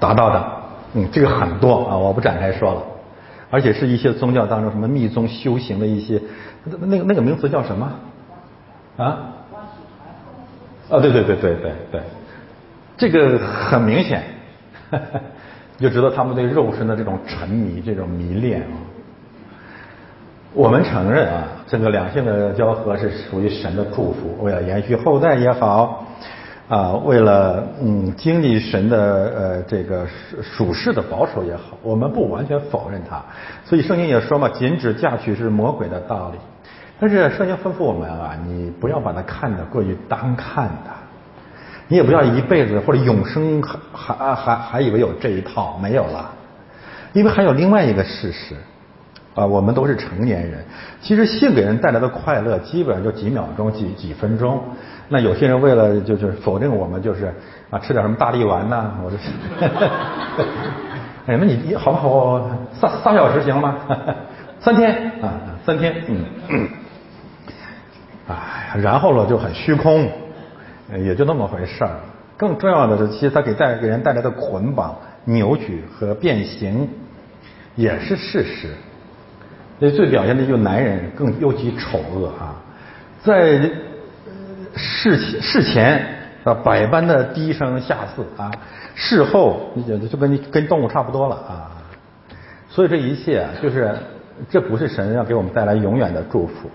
达到的，嗯，这个很多啊，我不展开说了，而且是一些宗教当中什么密宗修行的一些，那个那个名词叫什么啊？啊，对对对对对对，这个很明显。就知道他们对肉身的这种沉迷、这种迷恋啊。我们承认啊，这个两性的交合是属于神的祝福，为了延续后代也好，啊，为了嗯经历神的呃这个属世的保守也好，我们不完全否认它。所以圣经也说嘛，禁止嫁娶是魔鬼的道理。但是圣经吩咐我们啊，你不要把它看得过于单看它。你也不要一辈子或者永生还还还还以为有这一套没有了，因为还有另外一个事实啊，我们都是成年人，其实性给人带来的快乐基本上就几秒钟几几分钟。那有些人为了就是否定我们，就是啊吃点什么大力丸呐，我就，哎，那你你好不好？三三小时行吗？三天啊，三天，嗯，哎，然后了就很虚空。也就那么回事儿。更重要的是，其实它给带给人带来的捆绑、扭曲和变形，也是事实。那最表现的就是男人更尤其丑恶啊，在事前事前啊百般的低声下气啊，事后你就就跟你跟动物差不多了啊。所以这一切啊，就是这不是神要给我们带来永远的祝福。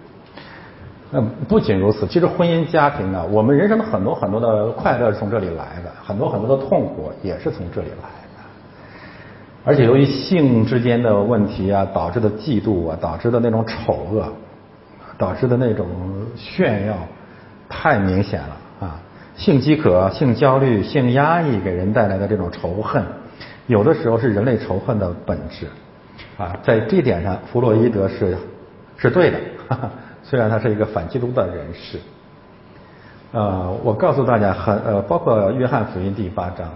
那不仅如此，其实婚姻家庭呢，我们人生的很多很多的快乐是从这里来的，很多很多的痛苦也是从这里来的。而且由于性之间的问题啊，导致的嫉妒啊，导致的那种丑恶，导致的那种炫耀，太明显了啊！性饥渴、性焦虑、性压抑给人带来的这种仇恨，有的时候是人类仇恨的本质啊。在这点上，弗洛伊德是是对的。哈哈虽然他是一个反基督的人士。呃，我告诉大家，很呃，包括约翰福音第八章，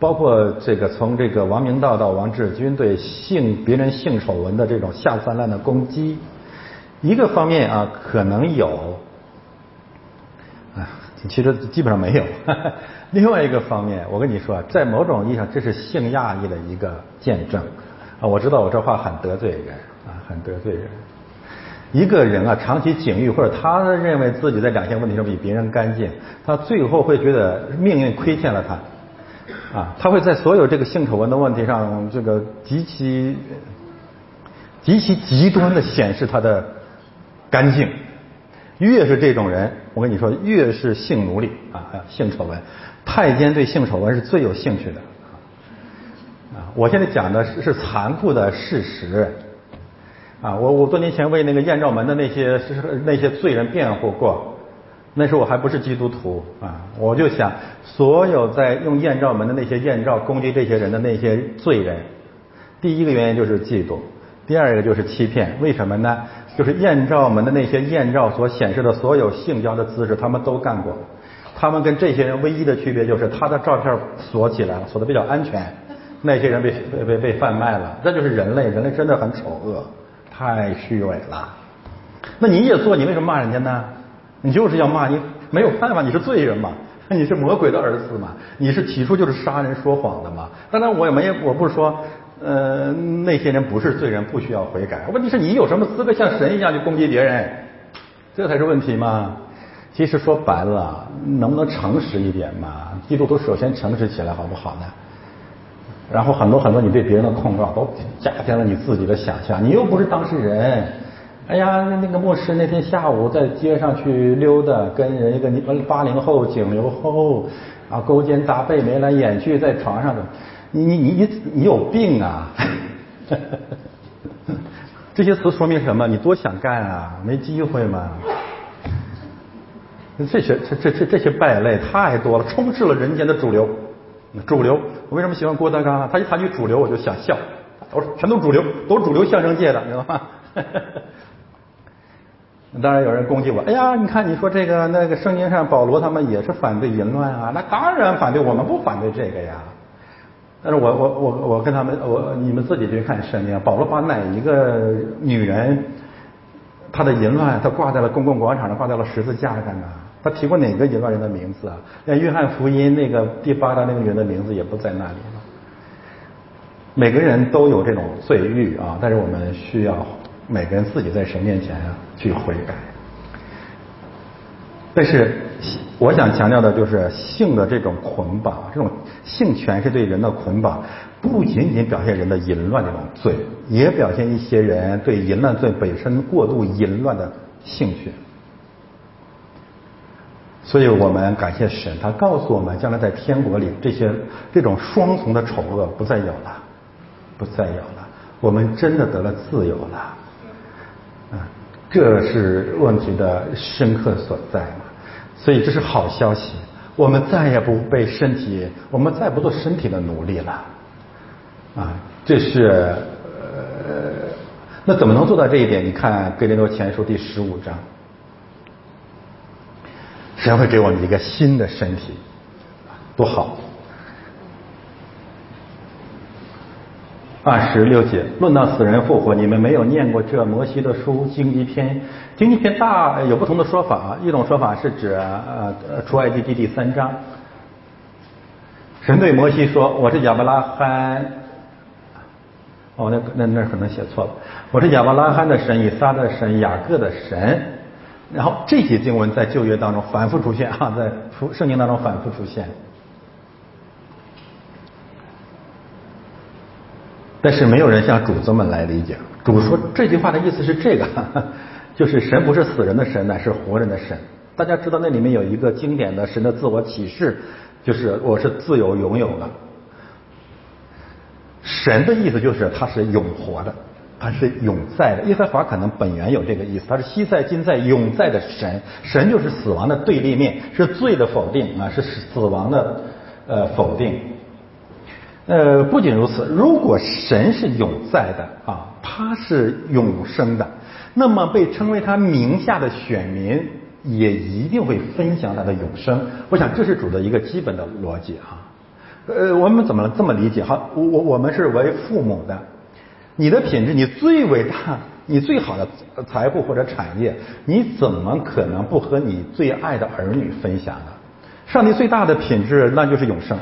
包括这个从这个王明道到王志军对性别人性丑闻的这种下三滥的攻击，一个方面啊可能有，啊，其实基本上没有。另外一个方面，我跟你说，在某种意义上，这是性亚裔的一个见证啊。我知道我这话很得罪人啊，很得罪人。一个人啊，长期警欲或者他认为自己在两性问题上比别人干净，他最后会觉得命运亏欠了他，啊，他会在所有这个性丑闻的问题上，这个极其极其极端的显示他的干净。越是这种人，我跟你说，越是性奴隶啊，性丑闻，太监对性丑闻是最有兴趣的啊。我现在讲的是是残酷的事实。啊，我我多年前为那个艳照门的那些那些罪人辩护过，那时候我还不是基督徒啊，我就想，所有在用艳照门的那些艳照攻击这些人的那些罪人，第一个原因就是嫉妒，第二个就是欺骗，为什么呢？就是艳照门的那些艳照所显示的所有性交的姿势，他们都干过，他们跟这些人唯一的区别就是他的照片锁起来了，锁的比较安全，那些人被被被被贩卖了，这就是人类，人类真的很丑恶。太虚伪了，那你也做，你为什么骂人家呢？你就是要骂你，没有办法，你是罪人嘛，你是魔鬼的儿子嘛，你是起初就是杀人说谎的嘛。当然我也没，我不是说，呃，那些人不是罪人，不需要悔改。问题是你有什么资格像神一样去攻击别人？这才是问题嘛。其实说白了，能不能诚实一点嘛？基督徒首先诚实起来好不好呢？然后很多很多你对别人的控告都加添了你自己的想象，你又不是当事人。哎呀，那个牧师那天下午在街上去溜达，跟人一个八零后九零后啊勾肩搭背眉来眼去，在床上的，你你你你你有病啊！这些词说明什么？你多想干啊，没机会嘛？这些这这这这些败类太多了，充斥了人间的主流。主流，我为什么喜欢郭德纲啊？他一谈起主流，我就想笑。我说全都主流，都是主流相声界的，你知道吗？当然有人攻击我，哎呀，你看你说这个那个圣经上保罗他们也是反对淫乱啊，那当然反对，我们不反对这个呀。但是我我我我跟他们，我你们自己去看圣经，保罗把哪一个女人她的淫乱，她挂在了公共广场上，挂在了十字架上呢？他提过哪个淫乱人的名字啊？连约翰福音那个第八章那个人的名字也不在那里了。每个人都有这种罪欲啊，但是我们需要每个人自己在神面前啊去悔改。但是我想强调的就是性的这种捆绑，这种性权是对人的捆绑，不仅仅表现人的淫乱这种罪，也表现一些人对淫乱罪本身过度淫乱的兴趣。所以我们感谢神，他告诉我们，将来在天国里，这些这种双重的丑恶不再有了，不再有了，我们真的得了自由了，啊，这是问题的深刻所在嘛。所以这是好消息，我们再也不被身体，我们再不做身体的奴隶了，啊，这是呃，那怎么能做到这一点？你看《格林多前书》第十五章。神会给我们一个新的身体，多好！二十六节论到死人复活，你们没有念过这摩西的书经济篇？经济篇大有不同的说法，一种说法是指呃出埃及记第三章，神对摩西说：“我是亚伯拉罕。”哦，那那那可能写错了，我是亚伯拉罕的神，以撒的神，雅各的神。然后这些经文在旧约当中反复出现啊，在圣经当中反复出现，但是没有人像主子们来理解。主说这句话的意思是这个，就是神不是死人的神，乃是活人的神。大家知道那里面有一个经典的神的自我启示，就是我是自由拥有的。神的意思就是他是永活的。他是永在的，耶和华可能本源有这个意思，他是西在、今在、永在的神，神就是死亡的对立面，是罪的否定啊，是死亡的呃否定。呃，不仅如此，如果神是永在的啊，他是永生的，那么被称为他名下的选民也一定会分享他的永生。我想这是主的一个基本的逻辑啊。呃，我们怎么这么理解？哈，我我我们是为父母的，你的品质，你最伟大、你最好的财富或者产业，你怎么可能不和你最爱的儿女分享呢？上帝最大的品质那就是永生。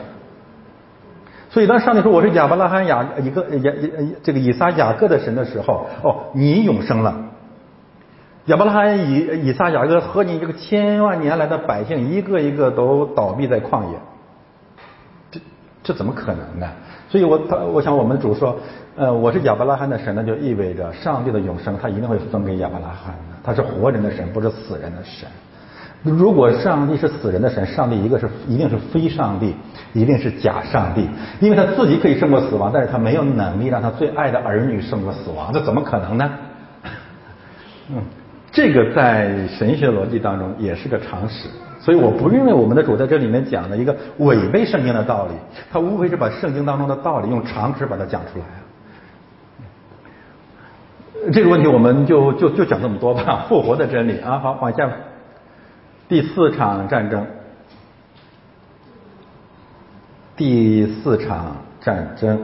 所以当上帝说我是亚伯拉罕雅一个雅这个以撒雅各的神的时候，哦，你永生了。亚伯拉罕以以撒雅各和你这个千万年来的百姓一个一个都倒闭在旷野。这怎么可能呢？所以，我他我想我们主说，呃，我是亚伯拉罕的神，那就意味着上帝的永生，他一定会分给亚伯拉罕的。他是活人的神，不是死人的神。如果上帝是死人的神，上帝一个是一定是非上帝，一定是假上帝，因为他自己可以胜过死亡，但是他没有能力让他最爱的儿女胜过死亡，这怎么可能呢？嗯，这个在神学逻辑当中也是个常识。所以我不认为我们的主在这里面讲了一个违背圣经的道理，他无非是把圣经当中的道理用常识把它讲出来。这个问题我们就就就讲这么多吧。复活的真理啊，好，往下。第四场战争，第四场战争，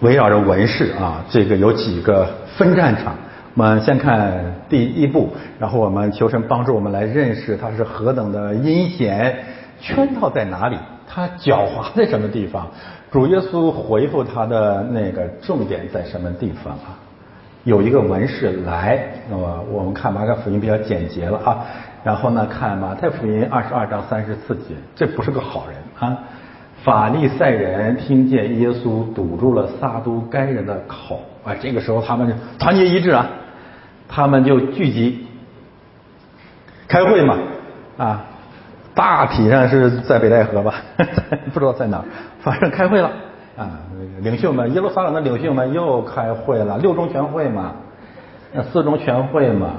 围绕着文士啊，这个有几个分战场。我们先看第一步，然后我们求神帮助我们来认识它是何等的阴险，圈套在哪里，它狡猾在什么地方？主耶稣回复他的那个重点在什么地方啊？有一个文士来，那么我们看马可福音比较简洁了啊，然后呢看马太福音二十二章三十四节，这不是个好人啊。法利赛人听见耶稣堵住了撒都该人的口，啊，这个时候他们就团结一致啊。他们就聚集开会嘛，啊，大体上是在北戴河吧，不知道在哪，反正开会了啊。领袖们，耶路撒冷的领袖们又开会了，六中全会嘛，那四中全会嘛。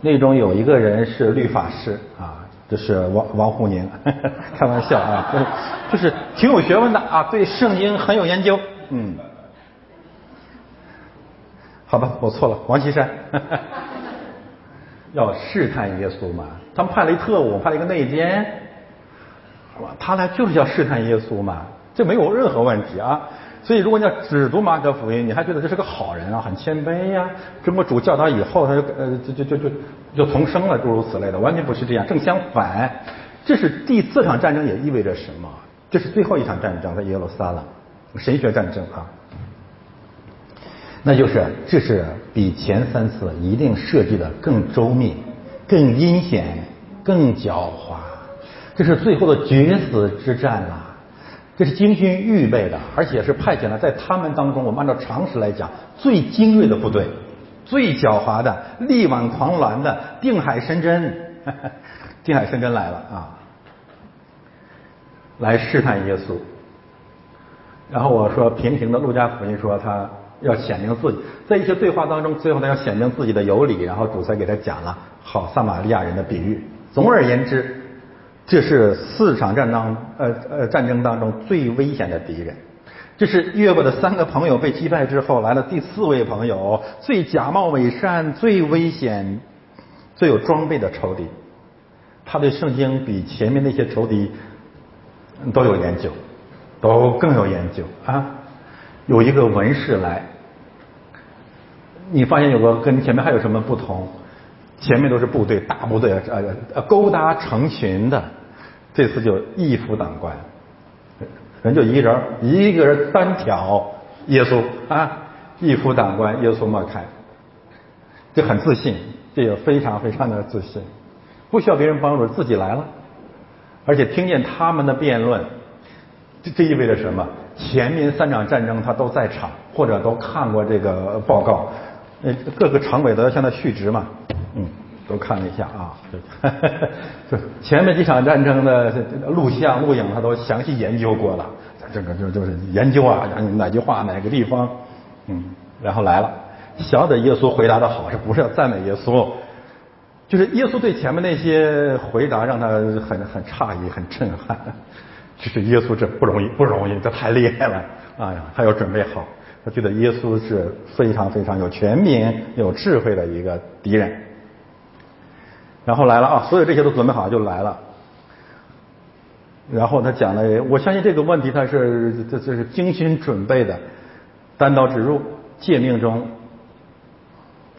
那中有一个人是律法师啊，就是王王沪宁，开玩笑啊，就是挺有学问的啊，对圣经很有研究，嗯。好吧，我错了，王岐山 要试探耶稣嘛？他们派了一特务，派了一个内奸，他来就是要试探耶稣嘛，这没有任何问题啊。所以如果你要只读马可福音，你还觉得这是个好人啊，很谦卑呀。这么主教他以后，他就呃就就就就就重生了，诸如此类的，完全不是这样。正相反，这是第四场战争也意味着什么？这是最后一场战争，在耶路撒冷神学战争啊。那就是，这是比前三次一定设计的更周密、更阴险、更狡猾。这是最后的决死之战了，这是精心预备的，而且是派遣了在他们当中，我们按照常识来讲，最精锐的部队，最狡猾的、力挽狂澜的定海神针，定海神针来了啊，来试探耶稣。然后我说平行的路加福音说他。要显明自己，在一些对话当中，最后他要显明自己的有理，然后主才给他讲了好撒玛利亚人的比喻。总而言之，这是四场战争呃呃战争当中最危险的敌人。这是约伯的三个朋友被击败之后，来了第四位朋友，最假冒伪善、最危险、最有装备的仇敌。他对圣经比前面那些仇敌都有研究，都更有研究啊。有一个文士来。你发现有个跟前面还有什么不同？前面都是部队，大部队呃呃勾搭成群的，这次就一夫当关，人就一个人一个人单挑耶稣啊，一夫当关，耶稣莫开，这很自信，这也非常非常的自信，不需要别人帮助，自己来了，而且听见他们的辩论，这这意味着什么？前面三场战争他都在场，或者都看过这个报告。呃，各个常委都要向他续职嘛，嗯，都看了一下啊，就前面几场战争的录像、录影，他都详细研究过了。这个就就是研究啊，哪句话哪个地方，嗯，然后来了，晓得耶稣回答的好，这不是要赞美耶稣，就是耶稣对前面那些回答让他很很诧异、很震撼。就是耶稣这不容易，不容易，这太厉害了，哎呀，他要准备好。他觉得耶稣是非常非常有权柄、有智慧的一个敌人。然后来了啊，所有这些都准备好就来了。然后他讲了，我相信这个问题他是这这是精心准备的，单刀直入，诫命中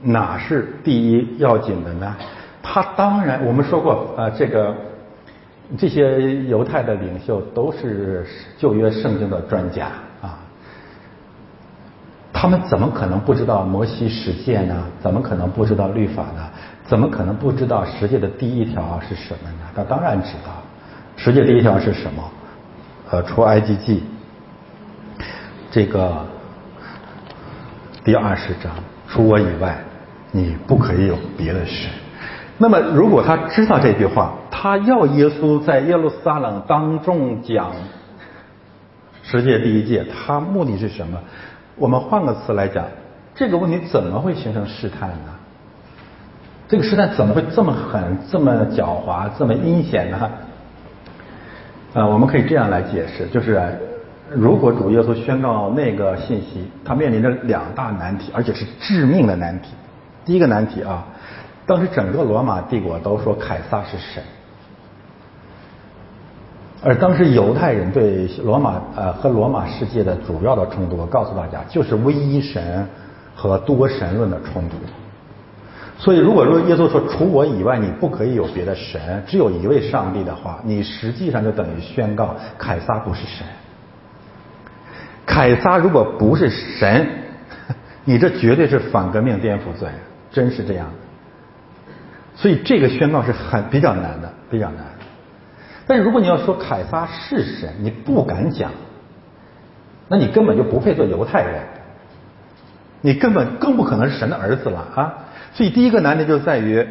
哪是第一要紧的呢？他当然，我们说过啊，这个这些犹太的领袖都是旧约圣经的专家，他们怎么可能不知道摩西十诫呢？怎么可能不知道律法呢？怎么可能不知道十诫的第一条是什么呢？他当然知道。十诫第一条是什么？呃，出埃及记这个第二十章，除我以外，你不可以有别的神。那么，如果他知道这句话，他要耶稣在耶路撒冷当众讲十诫第一诫，他目的是什么？我们换个词来讲，这个问题怎么会形成试探呢？这个试探怎么会这么狠、这么狡猾、这么阴险呢？啊，我们可以这样来解释，就是如果主耶稣宣告那个信息，他面临着两大难题，而且是致命的难题。第一个难题啊，当时整个罗马帝国都说凯撒是神，而当时犹太人对罗马呃和罗马世界的主要的冲突，我告诉大家，就是唯一神和多神论的冲突。所以，如果说耶稣说除我以外你不可以有别的神，只有一位上帝的话，你实际上就等于宣告凯撒不是神。凯撒如果不是神，你这绝对是反革命颠覆罪，真是这样的。所以这个宣告是很比较难的，比较难。但如果你要说凯撒是神，你不敢讲，那你根本就不配做犹太人，你根本更不可能是神的儿子了啊！所以第一个难题就在于，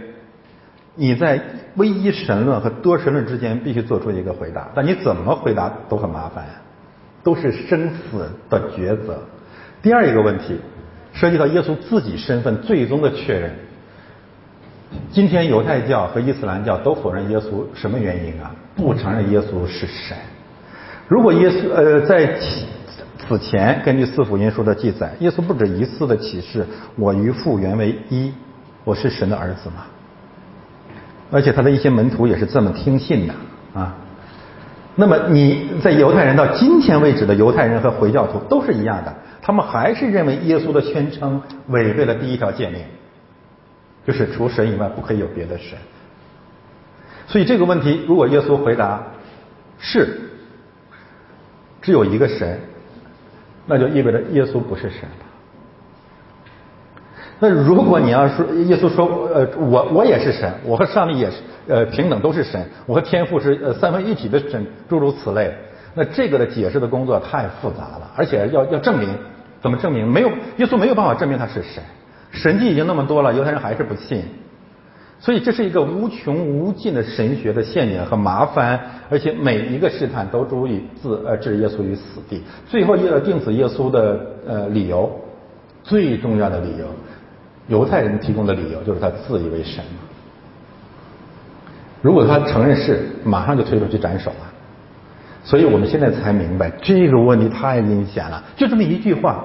你在唯一神论和多神论之间必须做出一个回答，但你怎么回答都很麻烦，都是生死的抉择。第二一个问题涉及到耶稣自己身份最终的确认。今天犹太教和伊斯兰教都否认耶稣，什么原因啊？不承认耶稣是神。如果耶稣呃在。此前，根据四福音书的记载，耶稣不止一次的启示：“我与父原为一，我是神的儿子嘛。”而且他的一些门徒也是这么听信的啊。那么你在犹太人到今天为止的犹太人和回教徒都是一样的，他们还是认为耶稣的宣称违背了第一条诫命，就是除神以外不可以有别的神。所以这个问题，如果耶稣回答是只有一个神。那就意味着耶稣不是神。那如果你要说耶稣说，呃，我我也是神，我和上帝也是呃平等都是神，我和天父是呃三位一体的神，诸如此类，那这个的解释的工作太复杂了，而且要要证明，怎么证明？没有耶稣没有办法证明他是神，神迹已经那么多了，犹太人还是不信。所以这是一个无穷无尽的神学的陷阱和麻烦，而且每一个试探都足以自呃置耶稣于死地。最后要定死耶稣的呃理由，最重要的理由，犹太人提供的理由就是他自以为神。如果他承认是，马上就推出去斩首了。所以我们现在才明白这个问题太明显了，就这么一句话，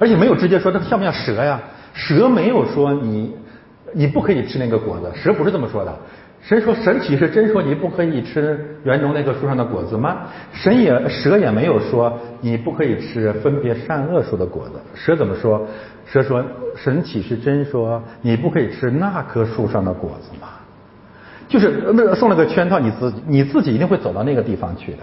而且没有直接说他像不像蛇呀？蛇没有说你。你不可以吃那个果子，蛇不是这么说的。神说神启是真说你不可以吃园中那棵树上的果子吗？神也蛇也没有说你不可以吃分别善恶树的果子。蛇怎么说？蛇说神启是真说你不可以吃那棵树上的果子吗？就是那送了个圈套，你自己你自己一定会走到那个地方去的。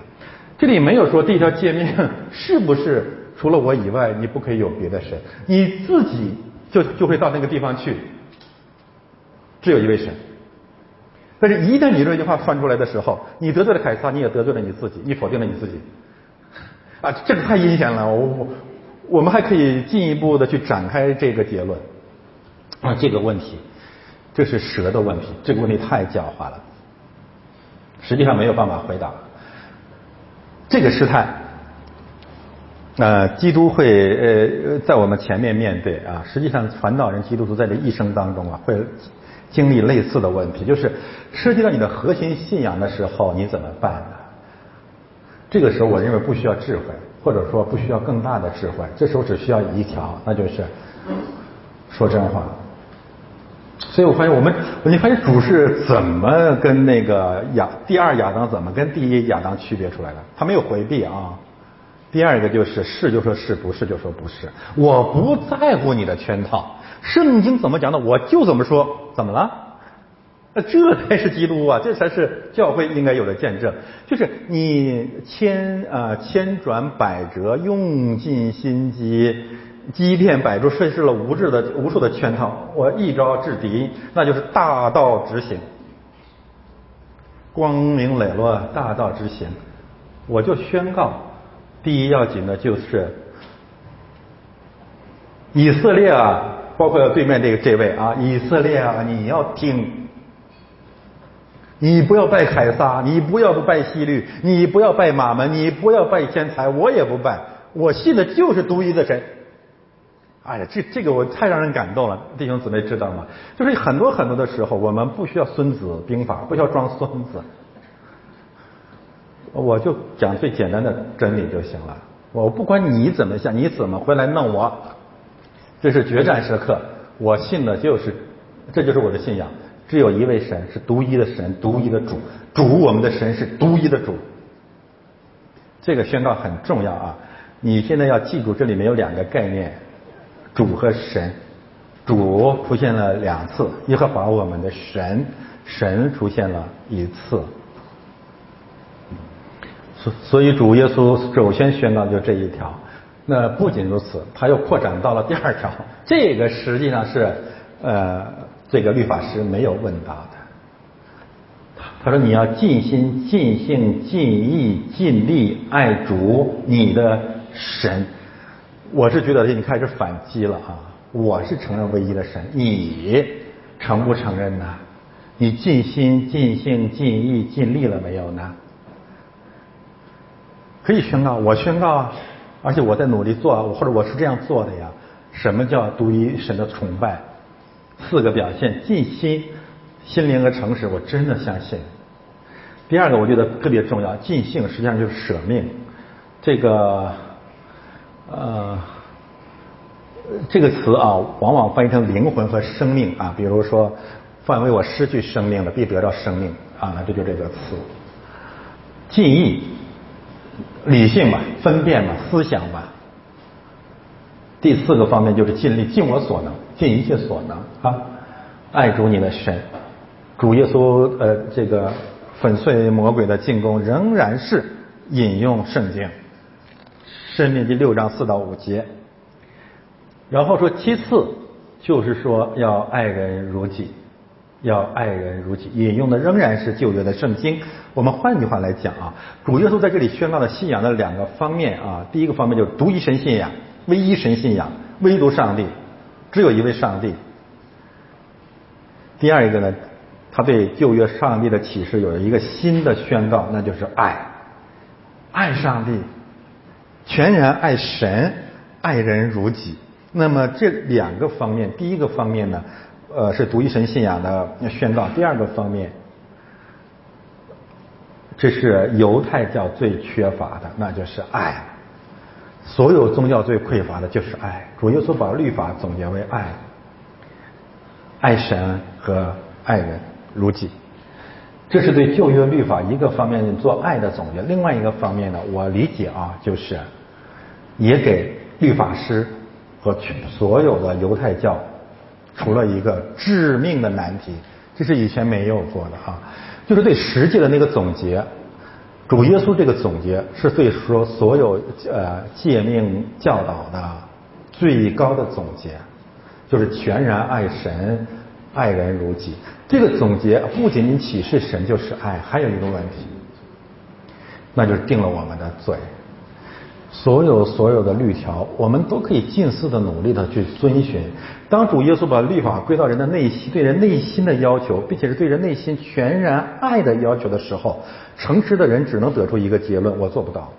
这里没有说第一条诫命是不是除了我以外你不可以有别的神，你自己就就会到那个地方去。只有一位神，但是，一旦你这句话翻出来的时候，你得罪了凯撒，你也得罪了你自己，你否定了你自己。啊，这个太阴险了！我我我们还可以进一步的去展开这个结论。啊，这个问题，这是蛇的问题，这个问题太狡猾了，实际上没有办法回答。这个事态，呃，基督会呃在我们前面面对啊，实际上传道人基督徒在这一生当中啊会。经历类似的问题，就是涉及到你的核心信仰的时候，你怎么办呢？这个时候，我认为不需要智慧，或者说不需要更大的智慧，这时候只需要一条，那就是说真话。所以我发现我们，你发现主是怎么跟那个亚第二亚当怎么跟第一亚当区别出来的？他没有回避啊。第二个就是是就说是不是就说不是，我不在乎你的圈套。圣经怎么讲的我就怎么说，怎么了？那这才是基督啊，这才是教会应该有的见证。就是你千啊千转百折，用尽心机。机变百出，顺势了无质的无数的圈套，我一招制敌，那就是大道执行，光明磊落，大道执行。我就宣告，第一要紧的就是以色列啊，包括对面这个这位啊，以色列啊，你要听，你不要拜凯撒，你不要拜希律，你不要拜马门，你不要拜天才，我也不拜，我信的就是独一的神。哎呀，这这个我太让人感动了，弟兄姊妹知道吗？就是很多很多的时候，我们不需要孙子兵法，不需要装孙子，我就讲最简单的真理就行了。我不管你怎么想，你怎么回来弄我，这是决战时刻。我信的就是，这就是我的信仰。只有一位神，是独一的神，独一的主。主，我们的神是独一的主。这个宣告很重要啊！你现在要记住，这里面有两个概念。主和神，主出现了两次，耶和华我们的神，神出现了一次。所所以主耶稣首先宣告就这一条。那不仅如此，他又扩展到了第二条。这个实际上是呃这个律法师没有问到的。他说你要尽心、尽性、尽意、尽力爱主你的神。我是觉得你开始反击了啊！我是承认唯一的神，你承不承认呢？你尽心、尽性、尽意、尽力了没有呢？可以宣告，我宣告啊！而且我在努力做，或者我是这样做的呀。什么叫独一神的崇拜？四个表现：尽心、心灵和诚实，我真的相信。第二个，我觉得特别重要，尽性实际上就是舍命。这个。呃，这个词啊，往往翻译成灵魂和生命啊。比如说，范围我失去生命了，必得到生命啊，这就这个词。记忆、理性吧，分辨吧，思想吧。第四个方面就是尽力，尽我所能，尽一切所能啊，爱主你的神，主耶稣呃，这个粉碎魔鬼的进攻，仍然是引用圣经。申命第六章四到五节，然后说其次就是说要爱人如己，要爱人如己，引用的仍然是旧约的圣经。我们换句话来讲啊，主耶稣在这里宣告的信仰的两个方面啊，第一个方面就是独一神信仰，唯一神信仰，唯独上帝，只有一位上帝。第二一个呢，他对旧约上帝的启示有了一个新的宣告，那就是爱，爱上帝。全然爱神，爱人如己。那么这两个方面，第一个方面呢，呃，是独一神信仰的宣告；第二个方面，这是犹太教最缺乏的，那就是爱。所有宗教最匮乏的就是爱。主耶稣把律法总结为爱，爱神和爱人如己。这是对旧约律法一个方面做爱的总结，另外一个方面呢，我理解啊，就是也给律法师和所有的犹太教出了一个致命的难题，这是以前没有过的哈，就是对实际的那个总结，主耶稣这个总结是对说所有呃诫命教导的最高的总结，就是全然爱神。爱人如己，这个总结不仅仅启示神就是爱，还有一个问题，那就是定了我们的罪。所有所有的律条，我们都可以近似的努力的去遵循。当主耶稣把律法归到人的内心，对人内心的要求，并且是对人内心全然爱的要求的时候，诚实的人只能得出一个结论：我做不到。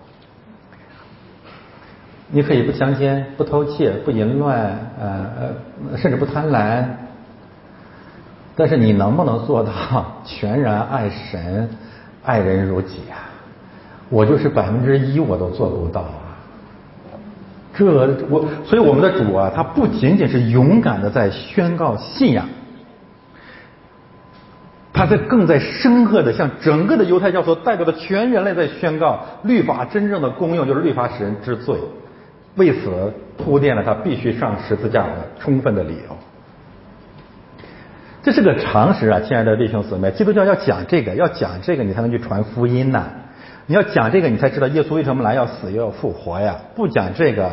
你可以不强奸、不偷窃、不淫乱，呃呃，甚至不贪婪。但是你能不能做到 全然爱神、爱人如己啊？我就是百分之一我都做不到！这我，所以我们的主啊，他不仅仅是勇敢的在宣告信仰，他在更在深刻的向整个的犹太教所代表的全人类在宣告律法真正的功用就是律法使人知罪，为此铺垫了他必须上十字架的充分的理由。这是个常识啊，亲爱的弟兄姊妹，基督教要讲这个，要讲这个，你才能去传福音呐。你要讲这个，你才知道耶稣为什么来，要死又要复活呀。不讲这个，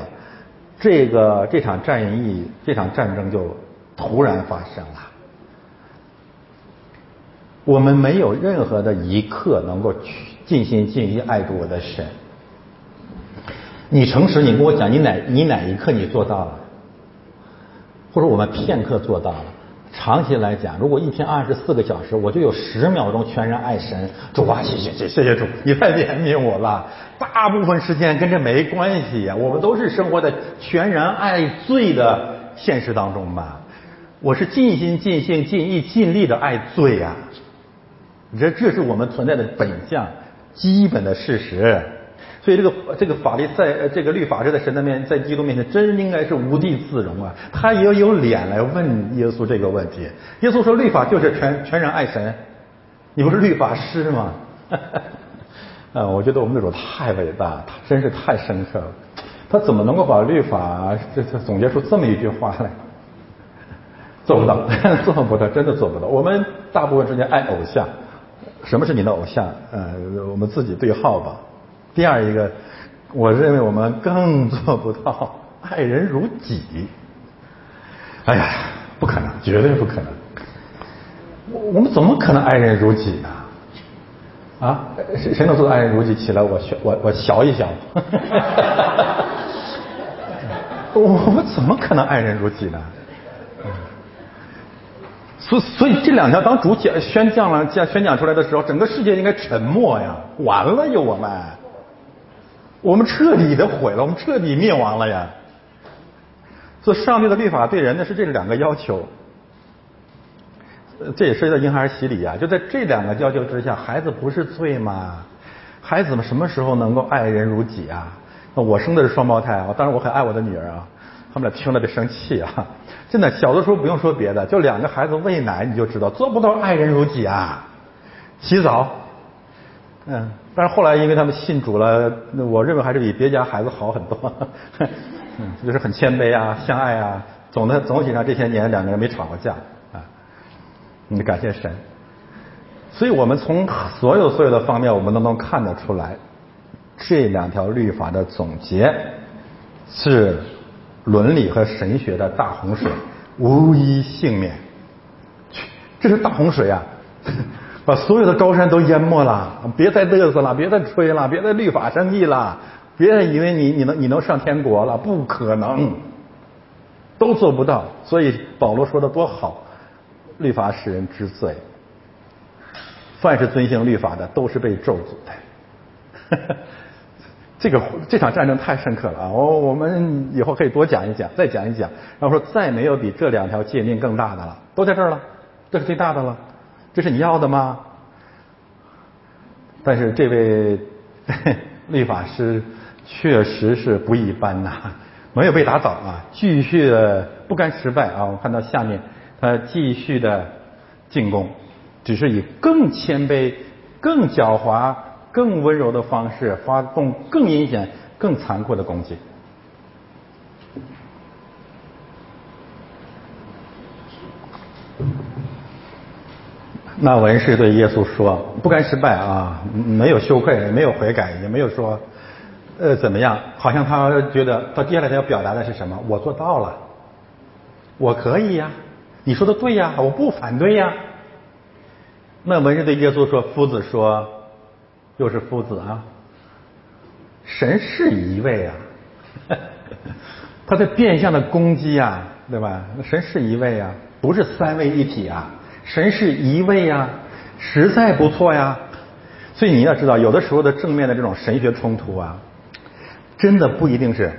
这个这场战役，这场战争就突然发生了。我们没有任何的一刻能够去尽心尽意爱着我的神。你诚实，你跟我讲，你哪你哪一刻你做到了？或者我们片刻做到了？长期来讲，如果一天二十四个小时，我就有十秒钟全然爱神。主啊，谢谢谢谢谢主，你太怜悯我了。大部分时间跟这没关系呀，我们都是生活在全然爱罪的现实当中吧。我是尽心尽性尽意尽力的爱罪呀。这这是我们存在的本相，基本的事实。所以这个这个法律在这个律法师在神的面在基督面前真应该是无地自容啊！他也有脸来问耶稣这个问题。耶稣说律法就是全全然爱神，你不是律法师吗？啊，我觉得我们的主太伟大，他真是太深刻了。他怎么能够把律法这这总结出这么一句话来？做不到，做不到，真的做不到。我们大部分时间爱偶像，什么是你的偶像？呃，我们自己对号吧。第二一个，我认为我们更做不到 爱人如己。哎呀，不可能，绝对不可能。我我们怎么可能爱人如己呢？啊，谁谁能做到爱人如己？起来，我学我我学一学。我们怎么可能爱人如己呢？所所以这两条当主讲宣讲了讲宣讲出来的时候，整个世界应该沉默呀！完了又，我们。我们彻底的毁了，我们彻底灭亡了呀！所以上帝的律法对人呢是这两个要求，这也涉及到婴孩洗礼啊。就在这两个要求之下，孩子不是罪吗？孩子们什么时候能够爱人如己啊？那我生的是双胞胎啊，当然我很爱我的女儿啊。他们俩听了别生气啊！真的，小的时候不用说别的，就两个孩子喂奶你就知道，做不到爱人如己啊！洗澡。嗯，但是后来因为他们信主了，我认为还是比别家孩子好很多。嗯，就是很谦卑啊，相爱啊，总的总体上这些年两个人没吵过架啊。你感谢神。所以我们从所有所有的方面，我们都能看得出来，这两条律法的总结是伦理和神学的大洪水，无一幸免。这是大洪水啊！把所有的高山都淹没了，别再嘚瑟了，别再吹了，别再律法生意了，别再以为你你能你能上天国了，不可能，都做不到。所以保罗说的多好，律法使人知罪，凡是遵行律法的都是被咒诅的。这个这场战争太深刻了啊！我我们以后可以多讲一讲，再讲一讲。然后说再没有比这两条诫命更大的了，都在这儿了，这是最大的了。这是你要的吗？但是这位 律法师确实是不一般呐，没有被打倒啊，继续的不甘失败啊！我看到下面他继续的进攻，只是以更谦卑、更狡猾、更温柔的方式发动更阴险、更残酷的攻击。那文士对耶稣说：“不甘失败啊，没有羞愧，没有悔改，也没有说，呃，怎么样？好像他觉得他接下来他要表达的是什么？我做到了，我可以呀，你说的对呀，我不反对呀。”那文士对耶稣说：“夫子说，又是夫子啊，神是一位啊，他在变相的攻击啊，对吧？神是一位啊，不是三位一体啊。”神是一位呀，实在不错呀。所以你要知道，有的时候的正面的这种神学冲突啊，真的不一定是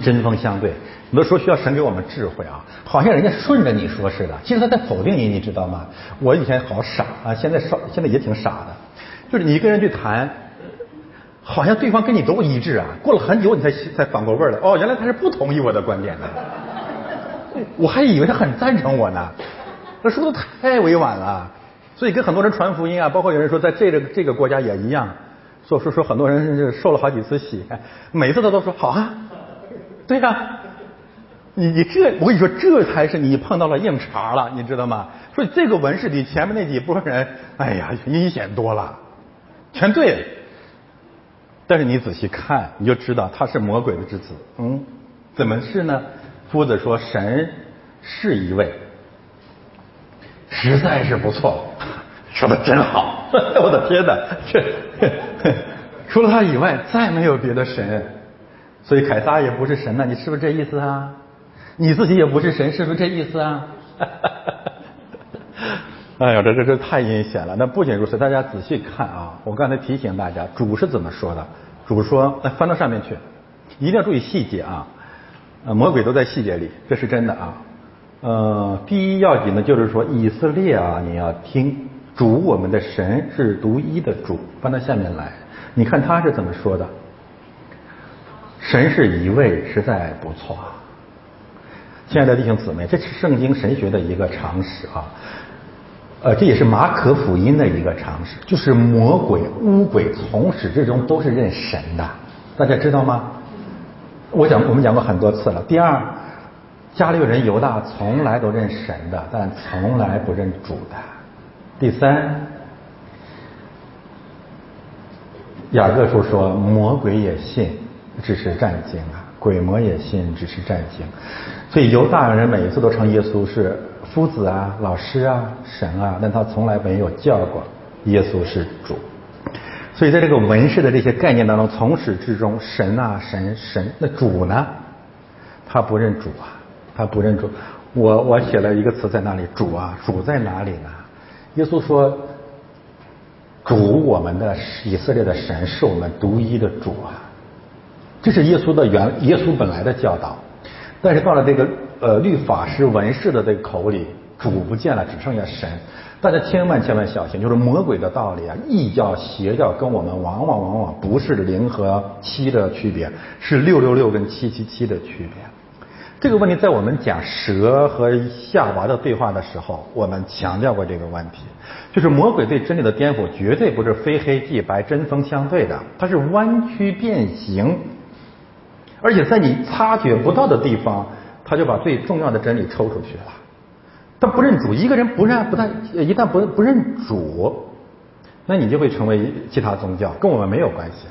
针锋相对。有的时候需要神给我们智慧啊，好像人家顺着你说似的，其实他在否定你，你知道吗？我以前好傻啊，现在少现在也挺傻的。就是你跟人去谈，好像对方跟你都一致啊。过了很久你才才反过味儿来，哦，原来他是不同意我的观点的。我还以为他很赞成我呢，那说的太委婉了。所以跟很多人传福音啊，包括有人说在这个这个国家也一样，说说说很多人受了好几次洗，每次他都说好啊，对呀，你你这我跟你说这才是你碰到了硬茬了，你知道吗？所以这个文士比前面那几波人，哎呀阴险多了，全对。但是你仔细看，你就知道他是魔鬼的之子。嗯，怎么是呢？夫子说神是一位。实在是不错，说的真好，我的天哪，这除了他以外再没有别的神，所以凯撒也不是神呐，你是不是这意思啊？你自己也不是神，是不是这意思啊？哈哈哈哈哈哎呀，这这这太阴险了。那不仅如此，大家仔细看啊，我刚才提醒大家，主是怎么说的？主说，来翻到上面去，一定要注意细节啊，魔鬼都在细节里，这是真的啊。呃，第一要紧的就是说，以色列啊，你要听主，我们的神是独一的主。翻到下面来，你看他是怎么说的？神是一位，实在不错。亲爱的弟兄姊妹，这是圣经神学的一个常识啊。呃，这也是马可福音的一个常识，就是魔鬼、巫鬼从始至终都是认神的，大家知道吗？我讲，我们讲过很多次了。第二。加利人犹大从来都认神的，但从来不认主的。第三，雅各书说魔鬼也信，只是战惊啊；鬼魔也信，只是战惊。所以犹大人每一次都称耶稣是夫子啊、老师啊、神啊，但他从来没有叫过耶稣是主。所以在这个文士的这些概念当中，从始至终，神啊、神、神，那主呢？他不认主啊。他不认主，我我写了一个词在那里，主啊，主在哪里呢？耶稣说，主我们的以色列的神是我们独一的主啊，这是耶稣的原耶稣本来的教导，但是到了这个呃律法师文士的这个口里，主不见了，只剩下神。大家千万千万小心，就是魔鬼的道理啊，异教邪教跟我们往往往往不是零和七的区别，是六六六跟七七七的区别。这个问题在我们讲蛇和夏娃的对话的时候，我们强调过这个问题，就是魔鬼对真理的颠覆绝对不是非黑即白、针锋相对的，它是弯曲变形，而且在你察觉不到的地方，他就把最重要的真理抽出去了。他不认主，一个人不认不但一旦不不认主，那你就会成为其他宗教，跟我们没有关系。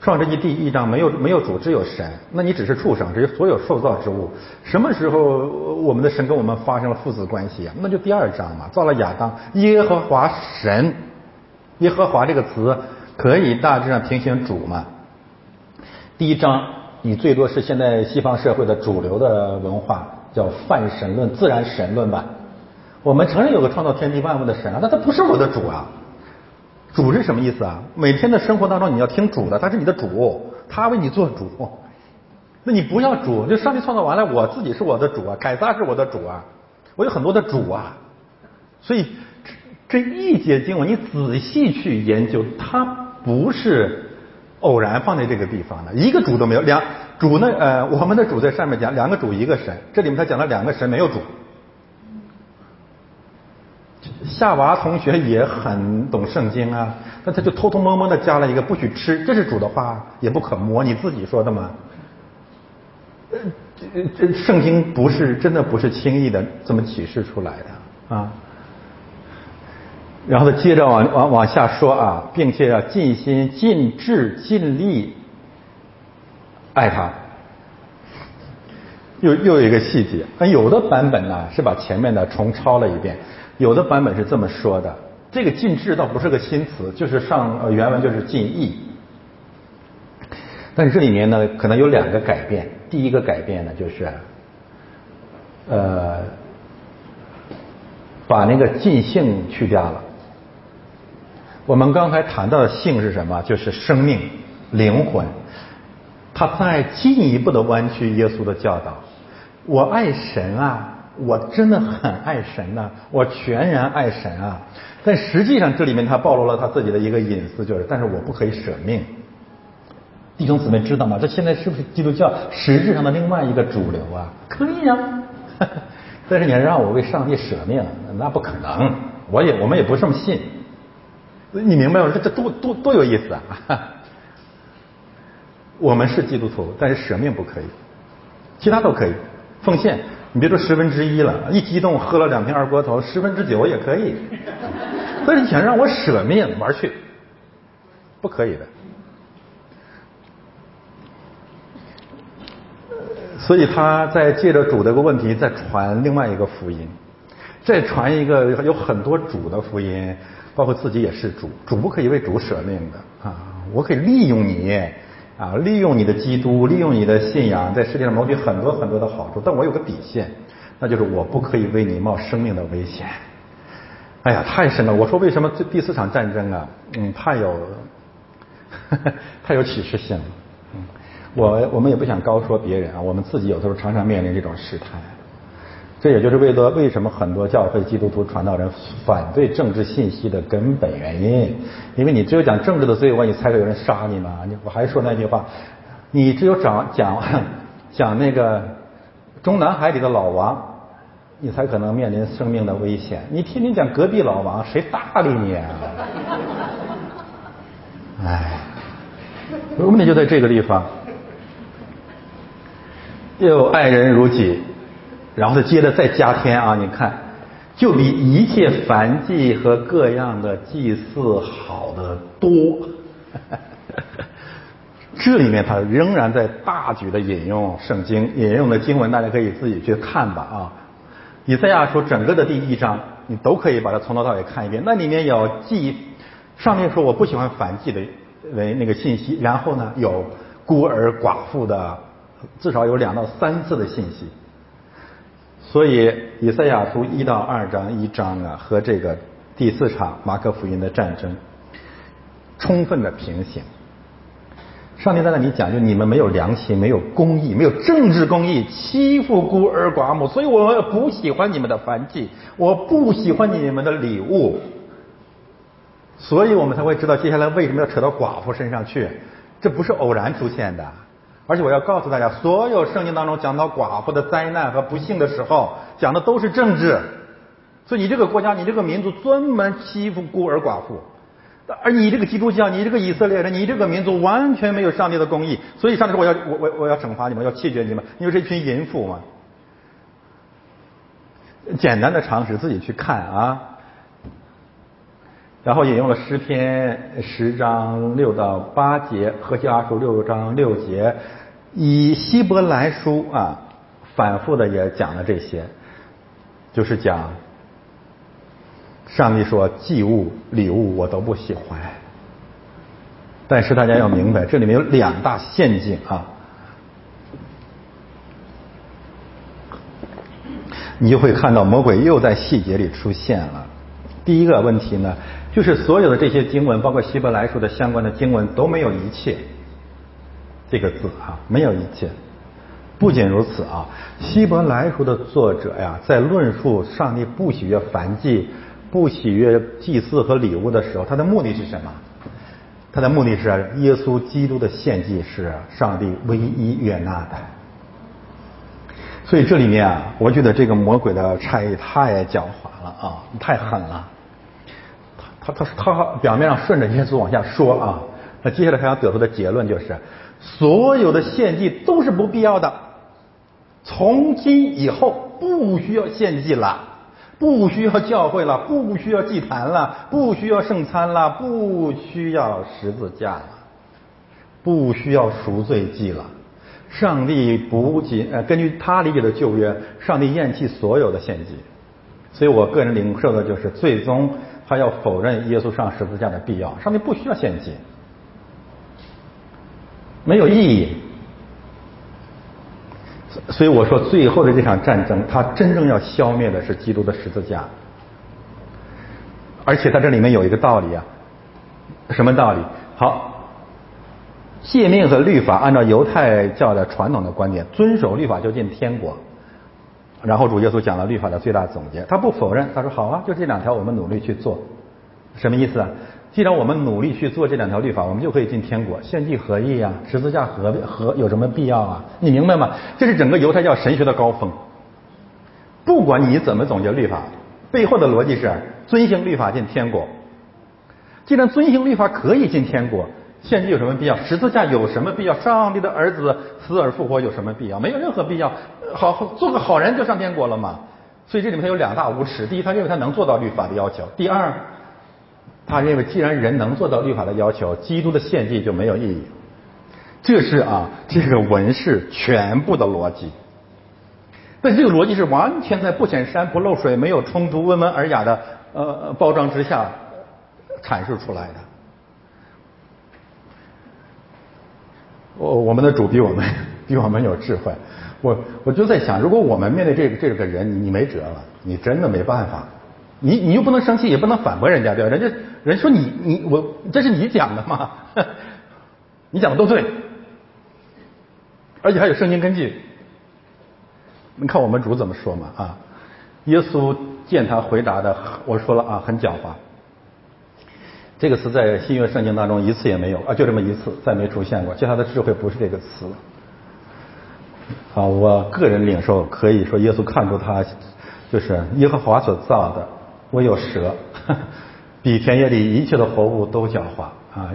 创世纪第一章没有没有主，只有神。那你只是畜生，只是所有受造之物。什么时候我们的神跟我们发生了父子关系啊？那就第二章嘛，造了亚当，耶和华神。耶和华这个词可以大致上平行主嘛。第一章你最多是现在西方社会的主流的文化叫泛神论、自然神论吧。我们承认有个创造天地万物的神啊，但他不是我的主啊。主是什么意思啊？每天的生活当中你要听主的，他是你的主，他为你做主。那你不要主，就上帝创造完了，我自己是我的主啊，凯撒是我的主啊，我有很多的主啊。所以这一节经文你仔细去研究，它不是偶然放在这个地方的，一个主都没有。两主呢？呃，我们的主在上面讲两个主一个神，这里面他讲了两个神，没有主。夏娃同学也很懂圣经啊，那他就偷偷摸摸的加了一个不许吃，这是主的话，也不可摸，你自己说的吗？呃，这这圣经不是真的不是轻易的这么启示出来的啊。然后他接着往往往下说啊，并且要尽心尽智尽力爱他。又又有一个细节，那有的版本呢是把前面的重抄了一遍。有的版本是这么说的，这个尽致倒不是个新词，就是上原文就是尽意。但是这里面呢，可能有两个改变。第一个改变呢，就是呃，把那个尽性去掉了。我们刚才谈到的性是什么？就是生命、灵魂。他再进一步的弯曲耶稣的教导。我爱神啊。我真的很爱神呐，我全然爱神啊！但实际上这里面他暴露了他自己的一个隐私，就是但是我不可以舍命。弟兄姊妹知道吗？这现在是不是基督教实质上的另外一个主流啊？可以呀，但是你让我为上帝舍命，那不可能。我也我们也不这么信。你明白吗？这这多多多有意思啊！我们是基督徒，但是舍命不可以，其他都可以。奉献，你别说十分之一了，一激动喝了两瓶二锅头，十分之九也可以。但是你想让我舍命玩去，不可以的。所以他在借着主这个问题，再传另外一个福音，再传一个有很多主的福音。包括自己也是主，主不可以为主舍命的啊！我可以利用你啊，利用你的基督，利用你的信仰，在世界上谋取很多很多的好处。但我有个底线，那就是我不可以为你冒生命的危险。哎呀，太深了！我说为什么这第四场战争啊？嗯，太有 太有启示性了。嗯，我我们也不想高说别人啊，我们自己有时候常常面临这种试探。这也就是为了为什么很多教会基督徒传道人反对政治信息的根本原因，因为你只有讲政治的罪恶，你才会有人杀你嘛。你我还说那句话，你只有讲讲讲那个中南海里的老王，你才可能面临生命的危险。你天天讲隔壁老王，谁搭理你啊？哎，问题就在这个地方，又爱人如己。然后他接着再加添啊，你看，就比一切凡祭和各样的祭祀好的多。这里面他仍然在大举的引用圣经，引用的经文，大家可以自己去看吧啊。以赛亚书整个的第一章，你都可以把它从头到尾看一遍。那里面有祭，上面说我不喜欢凡祭的为那个信息，然后呢有孤儿寡妇的，至少有两到三次的信息。所以，以赛亚书一到二章一章啊，和这个第四场马可福音的战争充分的平行。上帝在那里讲，就你们没有良心，没有公义，没有政治公义，欺负孤儿寡母，所以我不喜欢你们的凡祭，我不喜欢你们的礼物，所以我们才会知道接下来为什么要扯到寡妇身上去，这不是偶然出现的。而且我要告诉大家，所有圣经当中讲到寡妇的灾难和不幸的时候，讲的都是政治。所以你这个国家，你这个民族专门欺负孤儿寡妇，而你这个基督教，你这个以色列人，你这个民族完全没有上帝的公义。所以上帝说我要我我我要惩罚你们，要弃绝你们，因为是一群淫妇嘛。简单的常识自己去看啊。然后引用了诗篇十章六到八节，和西阿书六章六节。以希伯来书啊，反复的也讲了这些，就是讲上帝说祭物礼物我都不喜欢，但是大家要明白，这里面有两大陷阱啊，你就会看到魔鬼又在细节里出现了。第一个问题呢，就是所有的这些经文，包括希伯来书的相关的经文都没有一切。这个字啊，没有一切。不仅如此啊，希伯来书的作者呀，在论述上帝不喜悦凡祭、不喜悦祭祀和礼物的时候，他的目的是什么？他的目的是耶稣基督的献祭是上帝唯一悦纳的。所以这里面啊，我觉得这个魔鬼的差异太狡猾了啊，太狠了。他他他表面上顺着耶稣往下说啊，那接下来他要得出的结论就是。所有的献祭都是不必要的，从今以后不需要献祭了，不需要教会了，不需要祭坛了，不需要圣餐了，不需要十字架了，不需要赎罪祭了。上帝不仅呃，根据他理解的旧约，上帝厌弃所有的献祭，所以我个人领受的就是，最终他要否认耶稣上十字架的必要，上帝不需要献祭。没有意义，所以我说最后的这场战争，它真正要消灭的是基督的十字架。而且在这里面有一个道理啊，什么道理？好，诫命和律法按照犹太教的传统的观点，遵守律法就进天国。然后主耶稣讲了律法的最大总结，他不否认，他说好啊，就这两条，我们努力去做。什么意思啊？既然我们努力去做这两条律法，我们就可以进天国。献祭合意啊，十字架合合有什么必要啊？你明白吗？这是整个犹太教神学的高峰。不管你怎么总结律法，背后的逻辑是遵行律法进天国。既然遵行律法可以进天国，献祭有什么必要？十字架有什么必要？上帝的儿子死而复活有什么必要？没有任何必要。好，做个好人就上天国了嘛。所以这里面他有两大无耻：第一，他认为他能做到律法的要求；第二。他认为，既然人能做到律法的要求，基督的献祭就没有意义。这是啊，这个文士全部的逻辑。但这个逻辑是完全在不显山不漏水、没有冲突、温文尔雅的呃包装之下阐述出来的。我我们的主比我们 比我们有智慧。我我就在想，如果我们面对这个这个人，你没辙了，你真的没办法。你你又不能生气，也不能反驳人家，对吧？人家人说你你我这是你讲的嘛？你讲的都对，而且还有圣经根据。你看我们主怎么说嘛？啊，耶稣见他回答的，我说了啊，很狡猾。这个词在新约圣经当中一次也没有啊，就这么一次，再没出现过。其他的智慧不是这个词。啊，我个人领受可以说，耶稣看出他就是耶和华所造的。我有蛇，比田野里一切的活物都狡猾啊！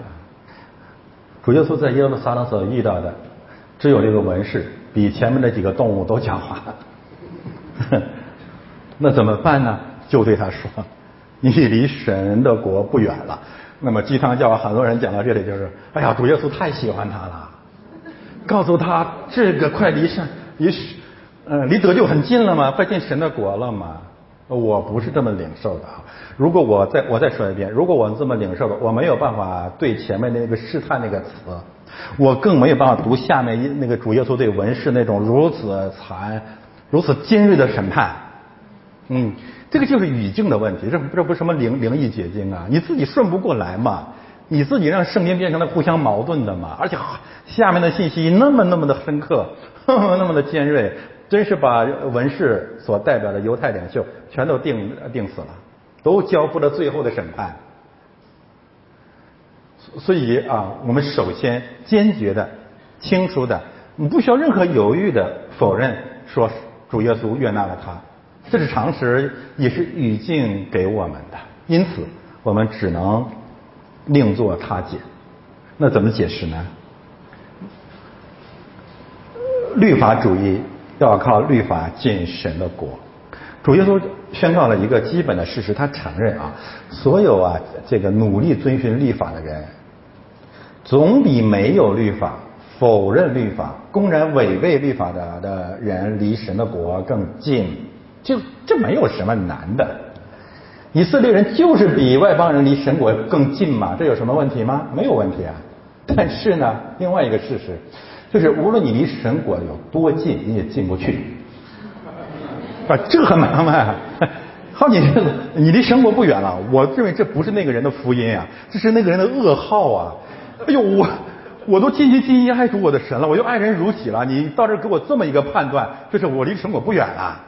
主耶稣在耶路撒冷所遇到的，只有这个文士，比前面那几个动物都狡猾。那怎么办呢？就对他说：“你离神的国不远了。”那么鸡汤教很多人讲到这里就是：“哎呀，主耶稣太喜欢他了，告诉他这个快离神离呃离得救很近了嘛，快进神的国了嘛。”我不是这么领受的啊！如果我再我再说一遍，如果我这么领受的，我没有办法对前面那个试探那个词，我更没有办法读下面一那个主耶稣对文士那种如此残、如此尖锐的审判。嗯，这个就是语境的问题，这这不是什么灵灵异解经啊？你自己顺不过来嘛？你自己让圣经变成了互相矛盾的嘛？而且下面的信息那么那么的深刻，那么的尖锐。真是把文士所代表的犹太领袖全都定定死了，都交付了最后的审判。所以啊，我们首先坚决的、清楚的，你不需要任何犹豫的否认说主耶稣悦纳了他，这是常识，也是语境给我们的。因此，我们只能另作他解。那怎么解释呢？律法主义。要靠律法进神的国。主耶稣宣告了一个基本的事实，他承认啊，所有啊这个努力遵循律法的人，总比没有律法、否认律法、公然违背律法的的人离神的国更近。就这没有什么难的。以色列人就是比外邦人离神国更近嘛，这有什么问题吗？没有问题啊。但是呢，另外一个事实。就是无论你离神国有多近，你也进不去，啊，这很麻烦。好，你你离神国不远了，我认为这不是那个人的福音啊，这是那个人的噩耗啊！哎呦，我我都尽心尽意爱主我的神了，我又爱人如己了，你到这给我这么一个判断，就是我离神国不远了，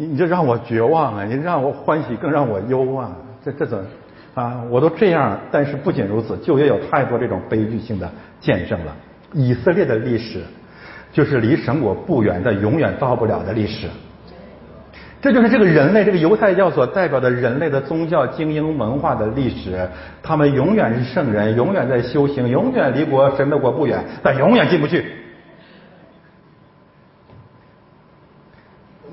你你这让我绝望啊！你让我欢喜，更让我忧啊！这这怎？啊，我都这样，但是不仅如此，就也有太多这种悲剧性的见证了。以色列的历史，就是离神国不远的，永远到不了的历史。这就是这个人类，这个犹太教所代表的人类的宗教精英文化的历史。他们永远是圣人，永远在修行，永远离国神的国不远，但永远进不去。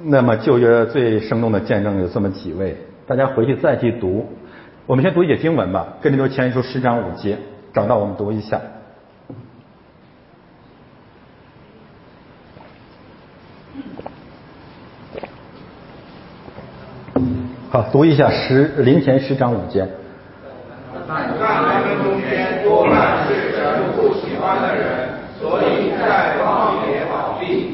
那么旧约最生动的见证有这么几位，大家回去再去读。我们先读一节经文吧，《跟林多前书》十章五节，找到我们读一下。好，读一下十林前十章五节。在他们中间多半是神不喜欢的人，所以在旷野宝地。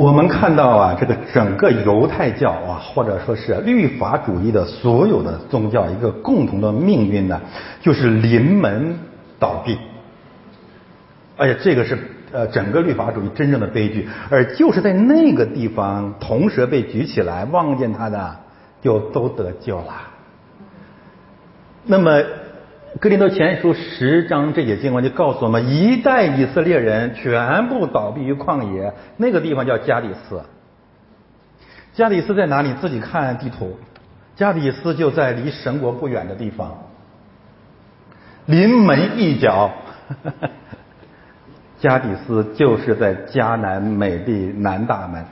我们看到啊，这个整个犹太教啊，或者说是律法主义的所有的宗教，一个共同的命运呢，就是临门倒闭。而且这个是呃整个律法主义真正的悲剧，而就是在那个地方，铜蛇被举起来，望见他的就都得救了。那么，格林多前书十章这节经文就告诉我们，一代以色列人全部倒闭于旷野，那个地方叫加里斯。加里斯在哪里？自己看地图。加里斯就在离神国不远的地方，临门一脚。加底斯就是在迦南美地南大门。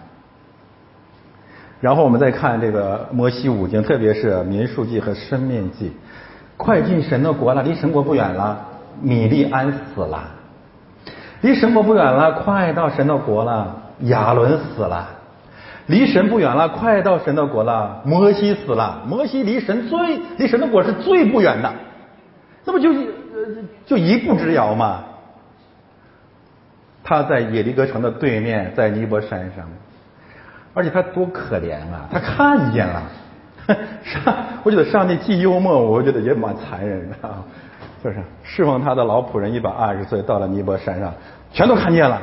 然后我们再看这个摩西五经，特别是民数记和申命记，快进神的国了，离神国不远了。米利安死了，离神国不远了，快到神的国了。亚伦死了，离神不远了，快到神的国了。摩西死了，摩西离神最离神的国是最不远的，那不就就一步之遥吗？他在耶利哥城的对面，在尼泊山上。而且他多可怜啊！他看见了，上我觉得上帝既幽默，我觉得也蛮残忍的，就是侍奉他的老仆人一百二十岁到了尼泊山上，全都看见了。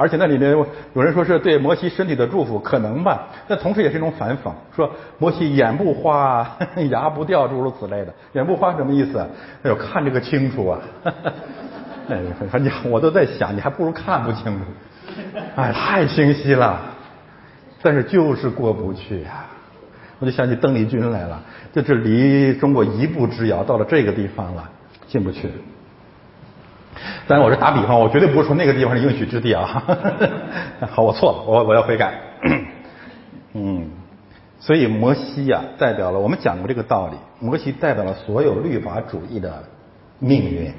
而且那里面有人说是对摩西身体的祝福，可能吧？但同时也是一种反讽，说摩西眼不花，牙不掉，诸如此类的。眼不花什么意思？哎呦，看这个清楚啊！哎，你我都在想，你还不如看不清楚。哎，太清晰了。但是就是过不去呀，我就想起邓丽君来了，就是离中国一步之遥，到了这个地方了，进不去。当然我是打比方，我绝对不是说那个地方是应许之地啊。好，我错了，我我要悔改。嗯，所以摩西呀，代表了我们讲过这个道理，摩西代表了所有律法主义的命运。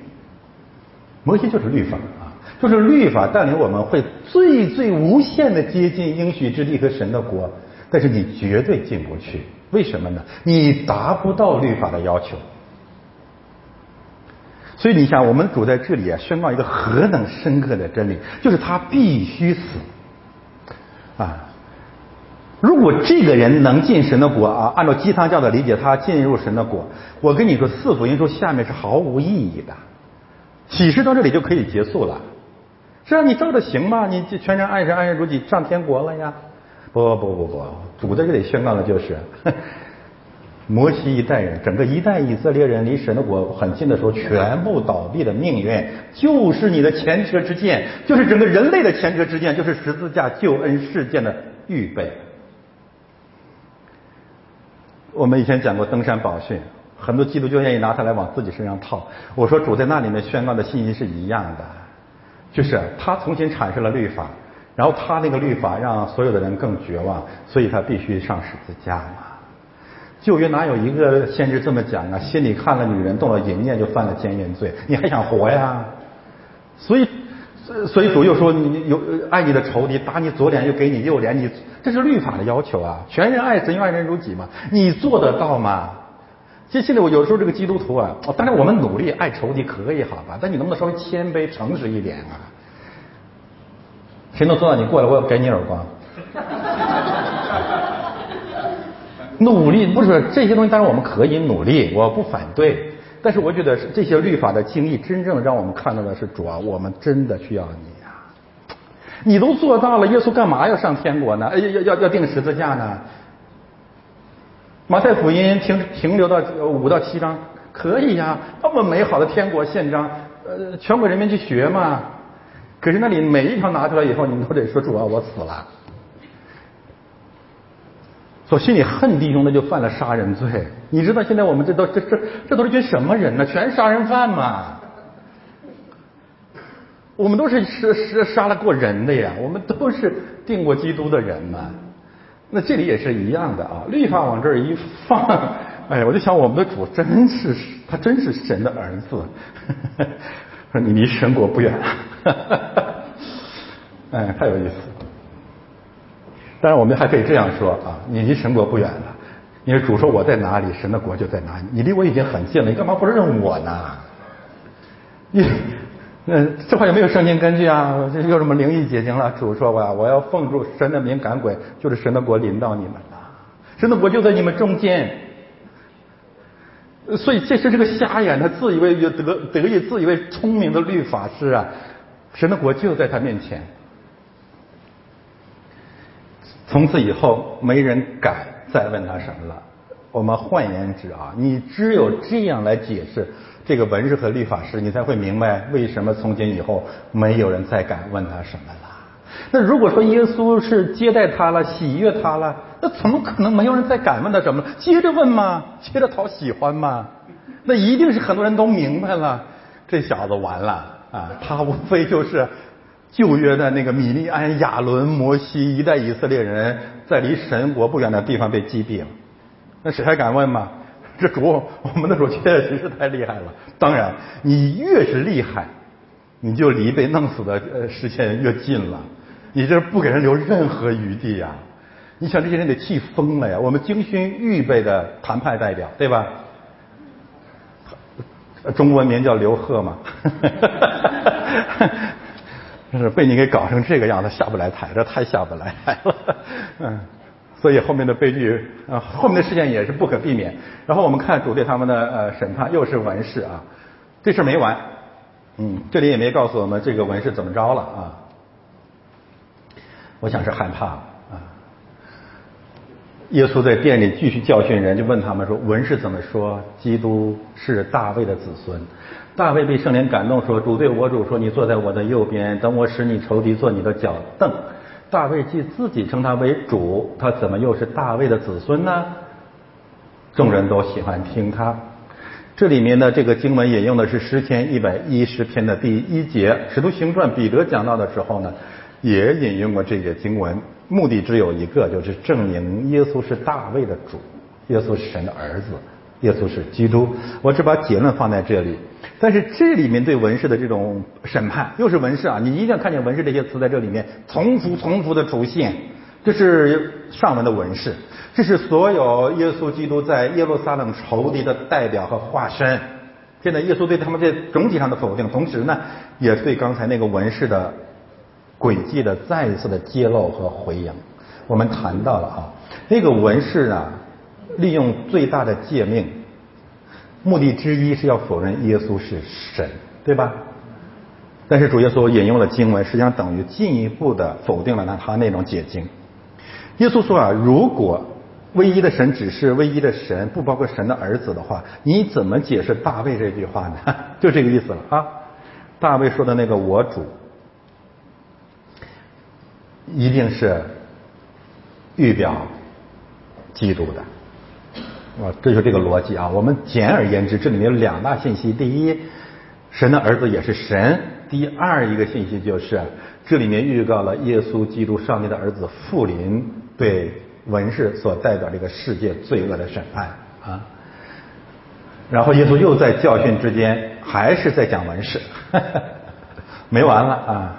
摩西就是律法啊。就是律法带领我们会最最无限的接近应许之地和神的国，但是你绝对进不去，为什么呢？你达不到律法的要求。所以你想，我们主在这里啊，宣告一个何等深刻的真理，就是他必须死啊！如果这个人能进神的国啊，按照鸡汤教的理解，他进入神的国，我跟你说，四福音书下面是毫无意义的，启示到这里就可以结束了。是啊，你照着行吗？你全然爱神爱人如己，上天国了呀？不不不不，主在这里宣告的就是，摩西一代人，整个一代以色列人离神的国很近的时候，全部倒闭的命运，就是你的前车之鉴，就是整个人类的前车之鉴，就是十字架救恩事件的预备。我们以前讲过登山宝训，很多基督教愿意拿它来往自己身上套。我说主在那里面宣告的信息是一样的。就是他重新产生了律法，然后他那个律法让所有的人更绝望，所以他必须上十字架嘛。旧约哪有一个先知这么讲啊？心里看了女人动了淫念就犯了奸淫罪，你还想活呀？所以，所以主又说你有爱你的仇敌，打你左脸又给你右脸，你这是律法的要求啊！全人爱神，爱人如己嘛，你做得到吗？其实现在我有时候这个基督徒啊，当然我们努力爱仇敌可以好吧，但你能不能稍微谦卑诚实一点啊？谁能做到？你过来，我要给你耳光。努力不是这些东西，当然我们可以努力，我不反对。但是我觉得这些律法的经历，真正让我们看到的是主啊，我们真的需要你啊！你都做到了，耶稣干嘛要上天国呢？哎，要要要钉十字架呢？马太福音停停留到五到七章可以呀，那么美好的天国宪章，呃，全国人民去学嘛。可是那里每一条拿出来以后，你们都得说主啊，我死了。说心里恨弟兄的就犯了杀人罪。你知道现在我们这都这这这都是群什么人呢？全杀人犯嘛。我们都是杀杀杀了过人的呀，我们都是定过基督的人嘛。那这里也是一样的啊，律法往这儿一放，哎，我就想我们的主真是他真是神的儿子，说 你离神国不远，哈哈哈哎，太有意思。当然我们还可以这样说啊，你离神国不远了，因为主说我在哪里，神的国就在哪里，你离我已经很近了，你干嘛不认我呢？你。那这话有没有圣经根据啊？这有什么灵异解经了？主说吧，我要奉住神的名赶鬼，就是神的国临到你们了。神的国就在你们中间。所以这是这个瞎眼，他自以为有得得意、自以为聪明的律法师啊，神的国就在他面前。从此以后，没人敢再问他什么了。我们换言之啊，你只有这样来解释这个文士和律法师，你才会明白为什么从今以后没有人再敢问他什么了。那如果说耶稣是接待他了，喜悦他了，那怎么可能没有人再敢问他什么？接着问嘛，接着讨喜欢嘛，那一定是很多人都明白了，这小子完了啊，他无非就是旧约的那个米利安、亚伦、摩西一代以色列人，在离神国不远的地方被击毙了。那谁还敢问吗？这主，我们的主确实是太厉害了。当然，你越是厉害，你就离被弄死的呃时间越近了。你这不给人留任何余地呀！你想这些人得气疯了呀！我们精心预备的谈判代表，对吧？中文名叫刘贺嘛，哈哈哈，就是被你给搞成这个样子，下不来台，这太下不来台了。嗯，所以后面的悲剧啊，后面的事件也是不可避免。然后我们看主对他们的呃审判，又是文士啊，这事没完。嗯，这里也没告诉我们这个文士怎么着了啊。我想是害怕了啊！耶稣在店里继续教训人，就问他们说：“文士怎么说？基督是大卫的子孙。大卫被圣灵感动说：‘主对我主说，你坐在我的右边，等我使你仇敌做你的脚凳。’大卫既自己称他为主，他怎么又是大卫的子孙呢？众人都喜欢听他。这里面的这个经文引用的是诗篇一百一十篇的第一节，《使徒行传》彼得讲到的时候呢。也引用过这个经文，目的只有一个，就是证明耶稣是大卫的主，耶稣是神的儿子，耶稣是基督。我只把结论放在这里。但是这里面对文士的这种审判，又是文士啊！你一定要看见文士这些词在这里面重复、重复的出现。这是上文的文士，这是所有耶稣基督在耶路撒冷仇敌的代表和化身。现在耶稣对他们这总体上的否定，同时呢，也对刚才那个文士的。诡计的再一次的揭露和回应，我们谈到了啊，那个文士啊，利用最大的诫命，目的之一是要否认耶稣是神，对吧？但是主耶稣引用了经文，实际上等于进一步的否定了那他那种解经。耶稣说啊，如果唯一的神只是唯一的神，不包括神的儿子的话，你怎么解释大卫这句话呢？就这个意思了啊。大卫说的那个我主。一定是预表基督的，啊，这就是这个逻辑啊。我们简而言之，这里面有两大信息：第一，神的儿子也是神；第二一个信息就是，这里面预告了耶稣基督上帝的儿子复临对文士所代表这个世界罪恶的审判啊。然后耶稣又在教训之间，还是在讲文士，没完了啊。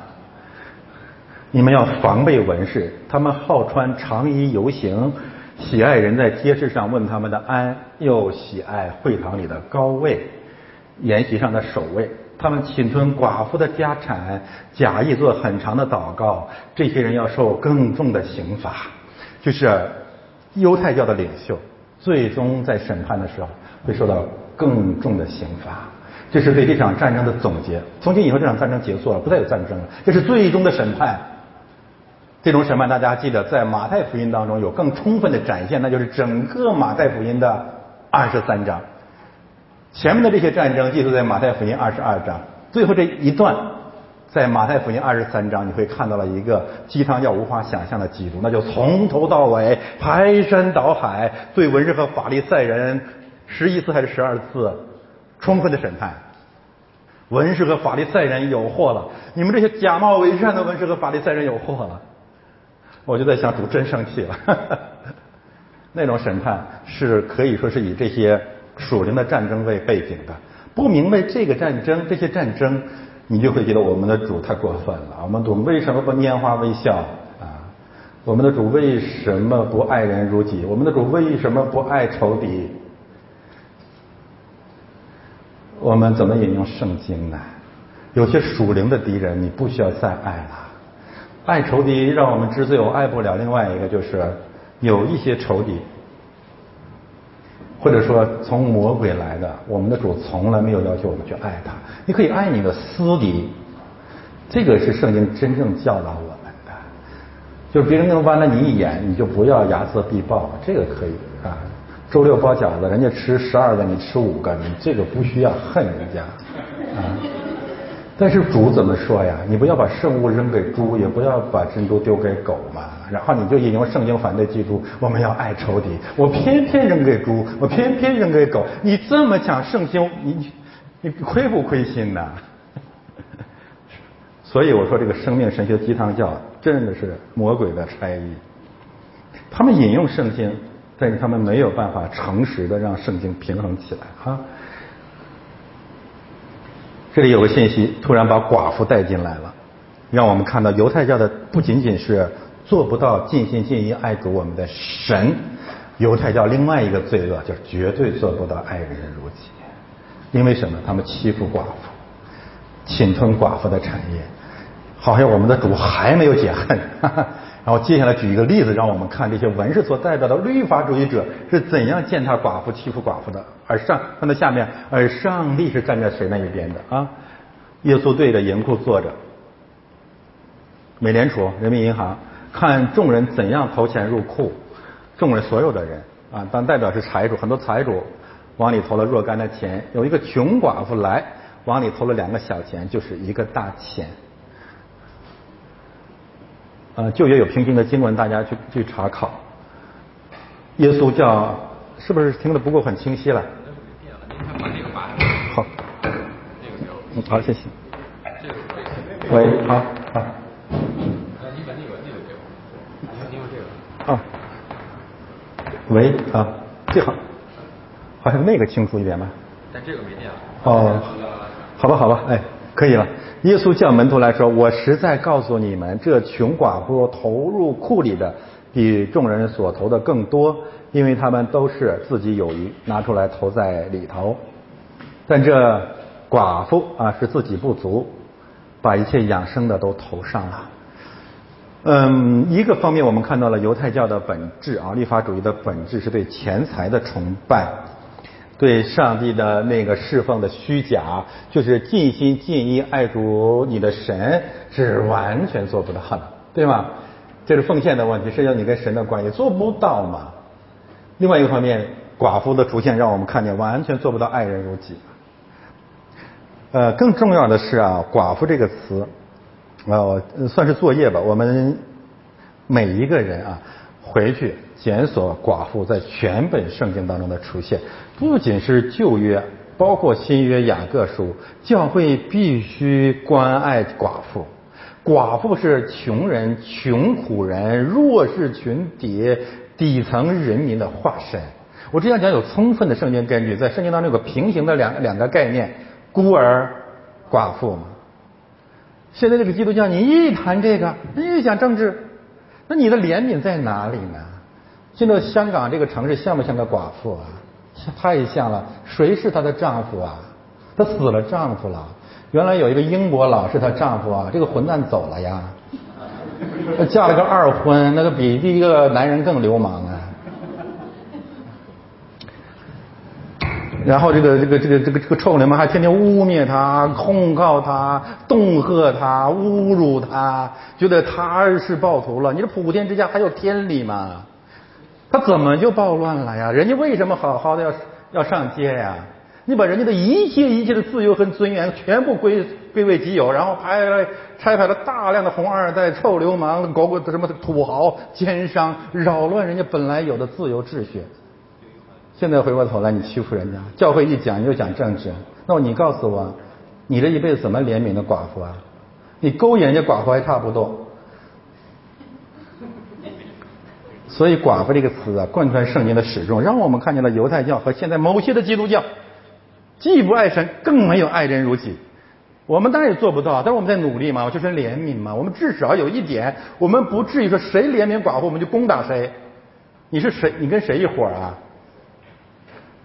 你们要防备文士，他们好穿长衣游行，喜爱人在街市上问他们的安，又喜爱会堂里的高位，筵席上的首位。他们侵吞寡妇的家产，假意做很长的祷告。这些人要受更重的刑罚，就是犹太教的领袖，最终在审判的时候会受到更重的刑罚。这是对这场战争的总结。从今以后，这场战争结束了，不再有战争了。这是最终的审判。这种审判，大家记得在马太福音当中有更充分的展现，那就是整个马太福音的二十三章。前面的这些战争记录在马太福音二十二章，最后这一段在马太福音二十三章，你会看到了一个鸡汤药无法想象的基督，那就从头到尾排山倒海对文士和法利赛人十一次还是十二次充分的审判。文士和法利赛人有祸了，你们这些假冒伪善的文士和法利赛人有祸了。我就在想，主真生气了。那种审判是可以说是以这些属灵的战争为背景的。不明白这个战争，这些战争，你就会觉得我们的主太过分了。我们主为什么不拈花微笑啊？我们的主为什么不爱人如己？我们的主为什么不爱仇敌？我们怎么引用圣经呢？有些属灵的敌人，你不需要再爱了。爱仇敌让我们知罪，我爱不了。另外一个就是有一些仇敌，或者说从魔鬼来的，我们的主从来没有要求我们去爱他。你可以爱你的私敌，这个是圣经真正教导我们的。就是别人能剜了你一眼，你就不要睚眦必报，这个可以啊。周六包饺子，人家吃十二个，你吃五个，你这个不需要恨人家啊。但是主怎么说呀？你不要把圣物扔给猪，也不要把珍珠丢给狗嘛。然后你就引用圣经反对基督，我们要爱仇敌，我偏偏扔给猪，我偏偏扔给狗。你这么讲圣经，你你亏不亏心呐？所以我说这个生命神学鸡汤教真的是魔鬼的差役。他们引用圣经，但是他们没有办法诚实的让圣经平衡起来哈。这里有个信息，突然把寡妇带进来了，让我们看到犹太教的不仅仅是做不到尽心尽意爱主我们的神，犹太教另外一个罪恶就是绝对做不到爱人如己。因为什么？他们欺负寡妇，侵吞寡妇的产业。好像我们的主还没有解恨，然后接下来举一个例子，让我们看这些文士所代表的律法主义者是怎样践踏寡妇、欺负寡妇的。而上看到下面，而上帝是站在谁那一边的啊？耶稣对着银库坐着，美联储、人民银行看众人怎样投钱入库，众人所有的人啊，当代表是财主，很多财主往里投了若干的钱，有一个穷寡妇来往里投了两个小钱，就是一个大钱。呃，旧约有平行的经文，大家去去查考。耶稣叫，是不是听的不够很清晰了？好。嗯，好，谢谢。喂，好，好。你把那个那个给我，你用这个。啊。喂，啊，这好，好像那个清楚一点吧？但这个没电了。哦，好吧，好吧，哎，可以了。耶稣叫门徒来说：“我实在告诉你们，这穷寡妇投入库里的，比众人所投的更多，因为他们都是自己有余，拿出来投在里头。但这寡妇啊，是自己不足，把一切养生的都投上了。嗯，一个方面我们看到了犹太教的本质啊，立法主义的本质是对钱财的崇拜。”对上帝的那个侍奉的虚假，就是尽心尽意爱主你的神，是完全做不到的，对吗？这是奉献的问题，涉及到你跟神的关系做不到嘛？另外一个方面，寡妇的出现让我们看见完全做不到爱人如己。呃，更重要的是啊，寡妇这个词，呃，算是作业吧。我们每一个人啊，回去检索寡妇在全本圣经当中的出现。不仅是旧约，包括新约雅各书，教会必须关爱寡妇。寡妇是穷人、穷苦人、弱势群体、底层人民的化身。我这样讲有充分的圣经根据，在圣经当中有个平行的两两个概念：孤儿、寡妇嘛。现在这个基督教，你一谈这个，一讲政治，那你的怜悯在哪里呢？现在香港这个城市像不像个寡妇啊？太像了，谁是她的丈夫啊？她死了丈夫了。原来有一个英国佬是她丈夫啊，这个混蛋走了呀。嫁了个二婚，那个比第一个男人更流氓啊。然后这个这个这个这个这个臭流氓还天天污蔑她、控告她、恫吓她、侮辱她，觉得他是暴徒了。你说普天之下还有天理吗？他怎么就暴乱了呀？人家为什么好好的要要上街呀？你把人家的一切一切的自由和尊严全部归归为己有，然后派了拆派了大量的红二代、臭流氓、搞个什么土豪、奸商，扰乱人家本来有的自由秩序。现在回过头来，你欺负人家，教会一讲你就讲政治，那么你告诉我，你这一辈子怎么怜悯的寡妇啊？你勾引人家寡妇还差不多。所以“寡妇”这个词啊，贯穿圣经的始终，让我们看见了犹太教和现在某些的基督教，既不爱神，更没有爱人如己。我们当然也做不到，但是我们在努力嘛，就是怜悯嘛。我们至少有一点，我们不至于说谁怜悯寡妇，我们就攻打谁。你是谁？你跟谁一伙啊？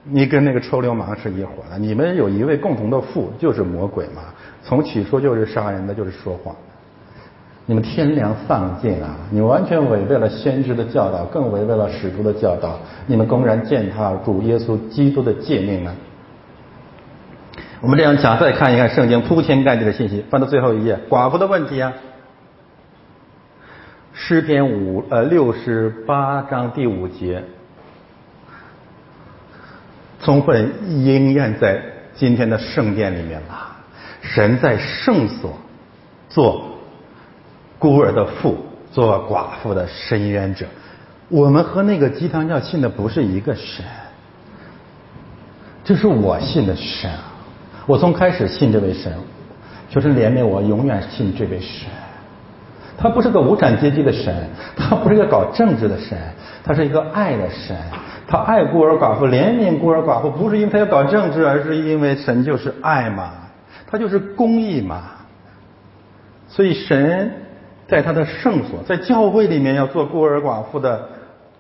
你跟那个臭流氓是一伙的。你们有一位共同的父，就是魔鬼嘛。从起初就是杀人的，就是说谎。你们天良丧尽啊！你完全违背了先知的教导，更违背了使徒的教导。你们公然践踏主耶稣基督的诫命啊！我们这样讲，再看一看圣经铺天盖地的信息，翻到最后一页，寡妇的问题啊。诗篇五呃六十八章第五节，充分应验在今天的圣殿里面了。神在圣所做孤儿的父，做寡妇的伸冤者。我们和那个鸡汤教信的不是一个神，这是我信的神。我从开始信这位神，就是怜悯我，永远信这位神。他不是个无产阶级的神，他不是一个搞政治的神，他是一个爱的神。他爱孤儿寡妇，怜悯孤儿寡妇，不是因为他要搞政治，而是因为神就是爱嘛，他就是公义嘛。所以神在他的圣所，在教会里面要做孤儿寡妇的，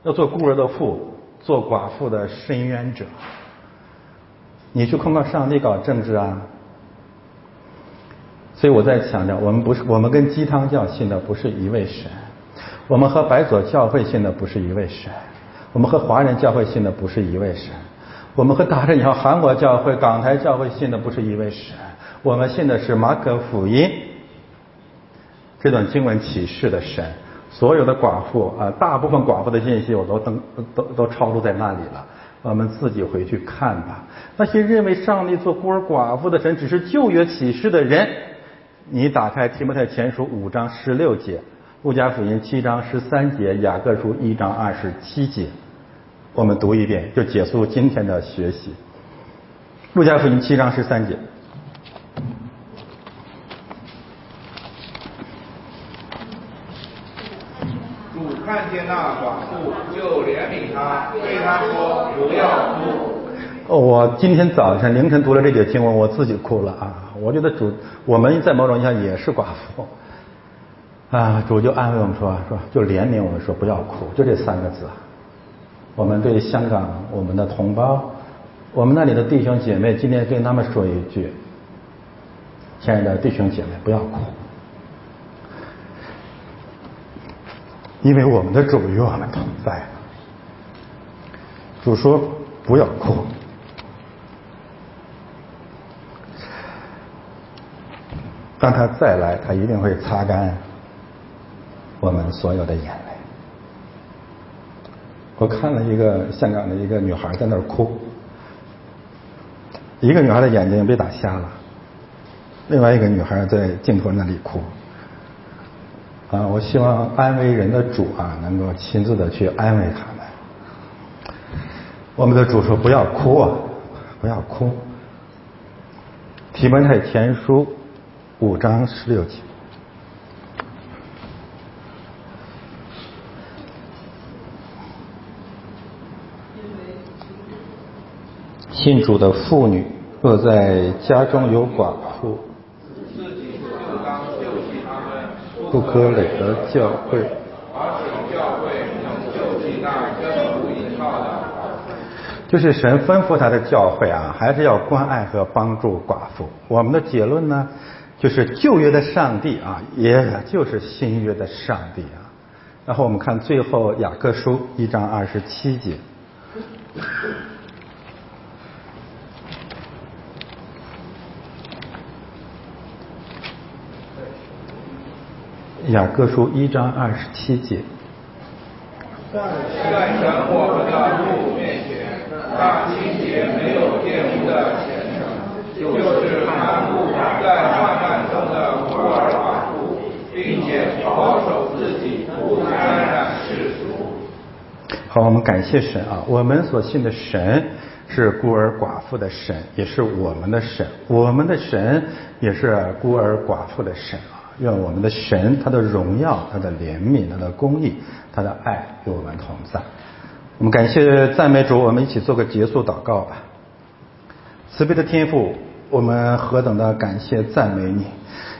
要做孤儿的父，做寡妇的伸冤者。你去控告上帝搞政治啊？所以我在强调，我们不是我们跟鸡汤教信的不是一位神，我们和白左教会信的不是一位神，我们和华人教会信的不是一位神，我们和大正教、韩国教会、港台教会信的不是一位神，我们信的是马可福音这段经文启示的神。所有的寡妇啊，大部分寡妇的信息我都登都都抄录在那里了，我们自己回去看吧。那些认为上帝做孤儿寡妇的神只是旧约启示的人。你打开提摩太前书五章十六节，路加福音七章十三节，雅各书一章二十七节，我们读一遍就结束今天的学习。路加福音七章十三节，主看接纳寡妇，就怜悯她，对她说：“不要哭。”哦我今天早晨凌晨读了这节经文，我自己哭了啊！我觉得主，我们在某种意义上也是寡妇啊。主就安慰我们说，说就怜悯我们说不要哭，就这三个字。我们对香港我们的同胞，我们那里的弟兄姐妹，今天跟他们说一句：亲爱的弟兄姐妹，不要哭，因为我们的主与我们同在。主说不要哭。当他再来，他一定会擦干我们所有的眼泪。我看了一个香港的一个女孩在那儿哭，一个女孩的眼睛被打瞎了，另外一个女孩在镜头那里哭。啊，我希望安慰人的主啊，能够亲自的去安慰他们。我们的主说：“不要哭啊，不要哭。”提摩太前书。五章十六节，信主的妇女若在家中有寡妇，不可累得教会，就是神吩咐他的教会啊，还是要关爱和帮助寡妇。我们的结论呢？就是旧约的上帝啊，也就是新约的上帝啊。然后我们看最后雅各书一章二十七节，雅各书一章二十七节。在神我们的父面前，那清洁没有玷污的虔诚，就是安顾在患难中的孤儿寡妇，并且。保守自己，不沾染世俗。好，我们感谢神啊！我们所信的神是孤儿寡妇的神，也是我们的神。我们的神也是孤儿寡妇的神！愿我们的神，他的荣耀、他的怜悯、他的公义、他的爱与我们同在。我们感谢赞美主，我们一起做个结束祷告吧。慈悲的天父，我们何等的感谢赞美你，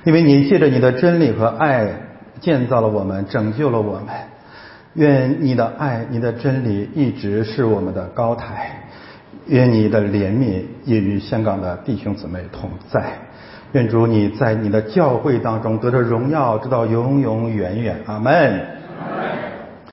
因为你借着你的真理和爱。建造了我们，拯救了我们。愿你的爱、你的真理一直是我们的高台。愿你的怜悯也与香港的弟兄姊妹同在。愿主你在你的教会当中得着荣耀，直到永永远远。阿门。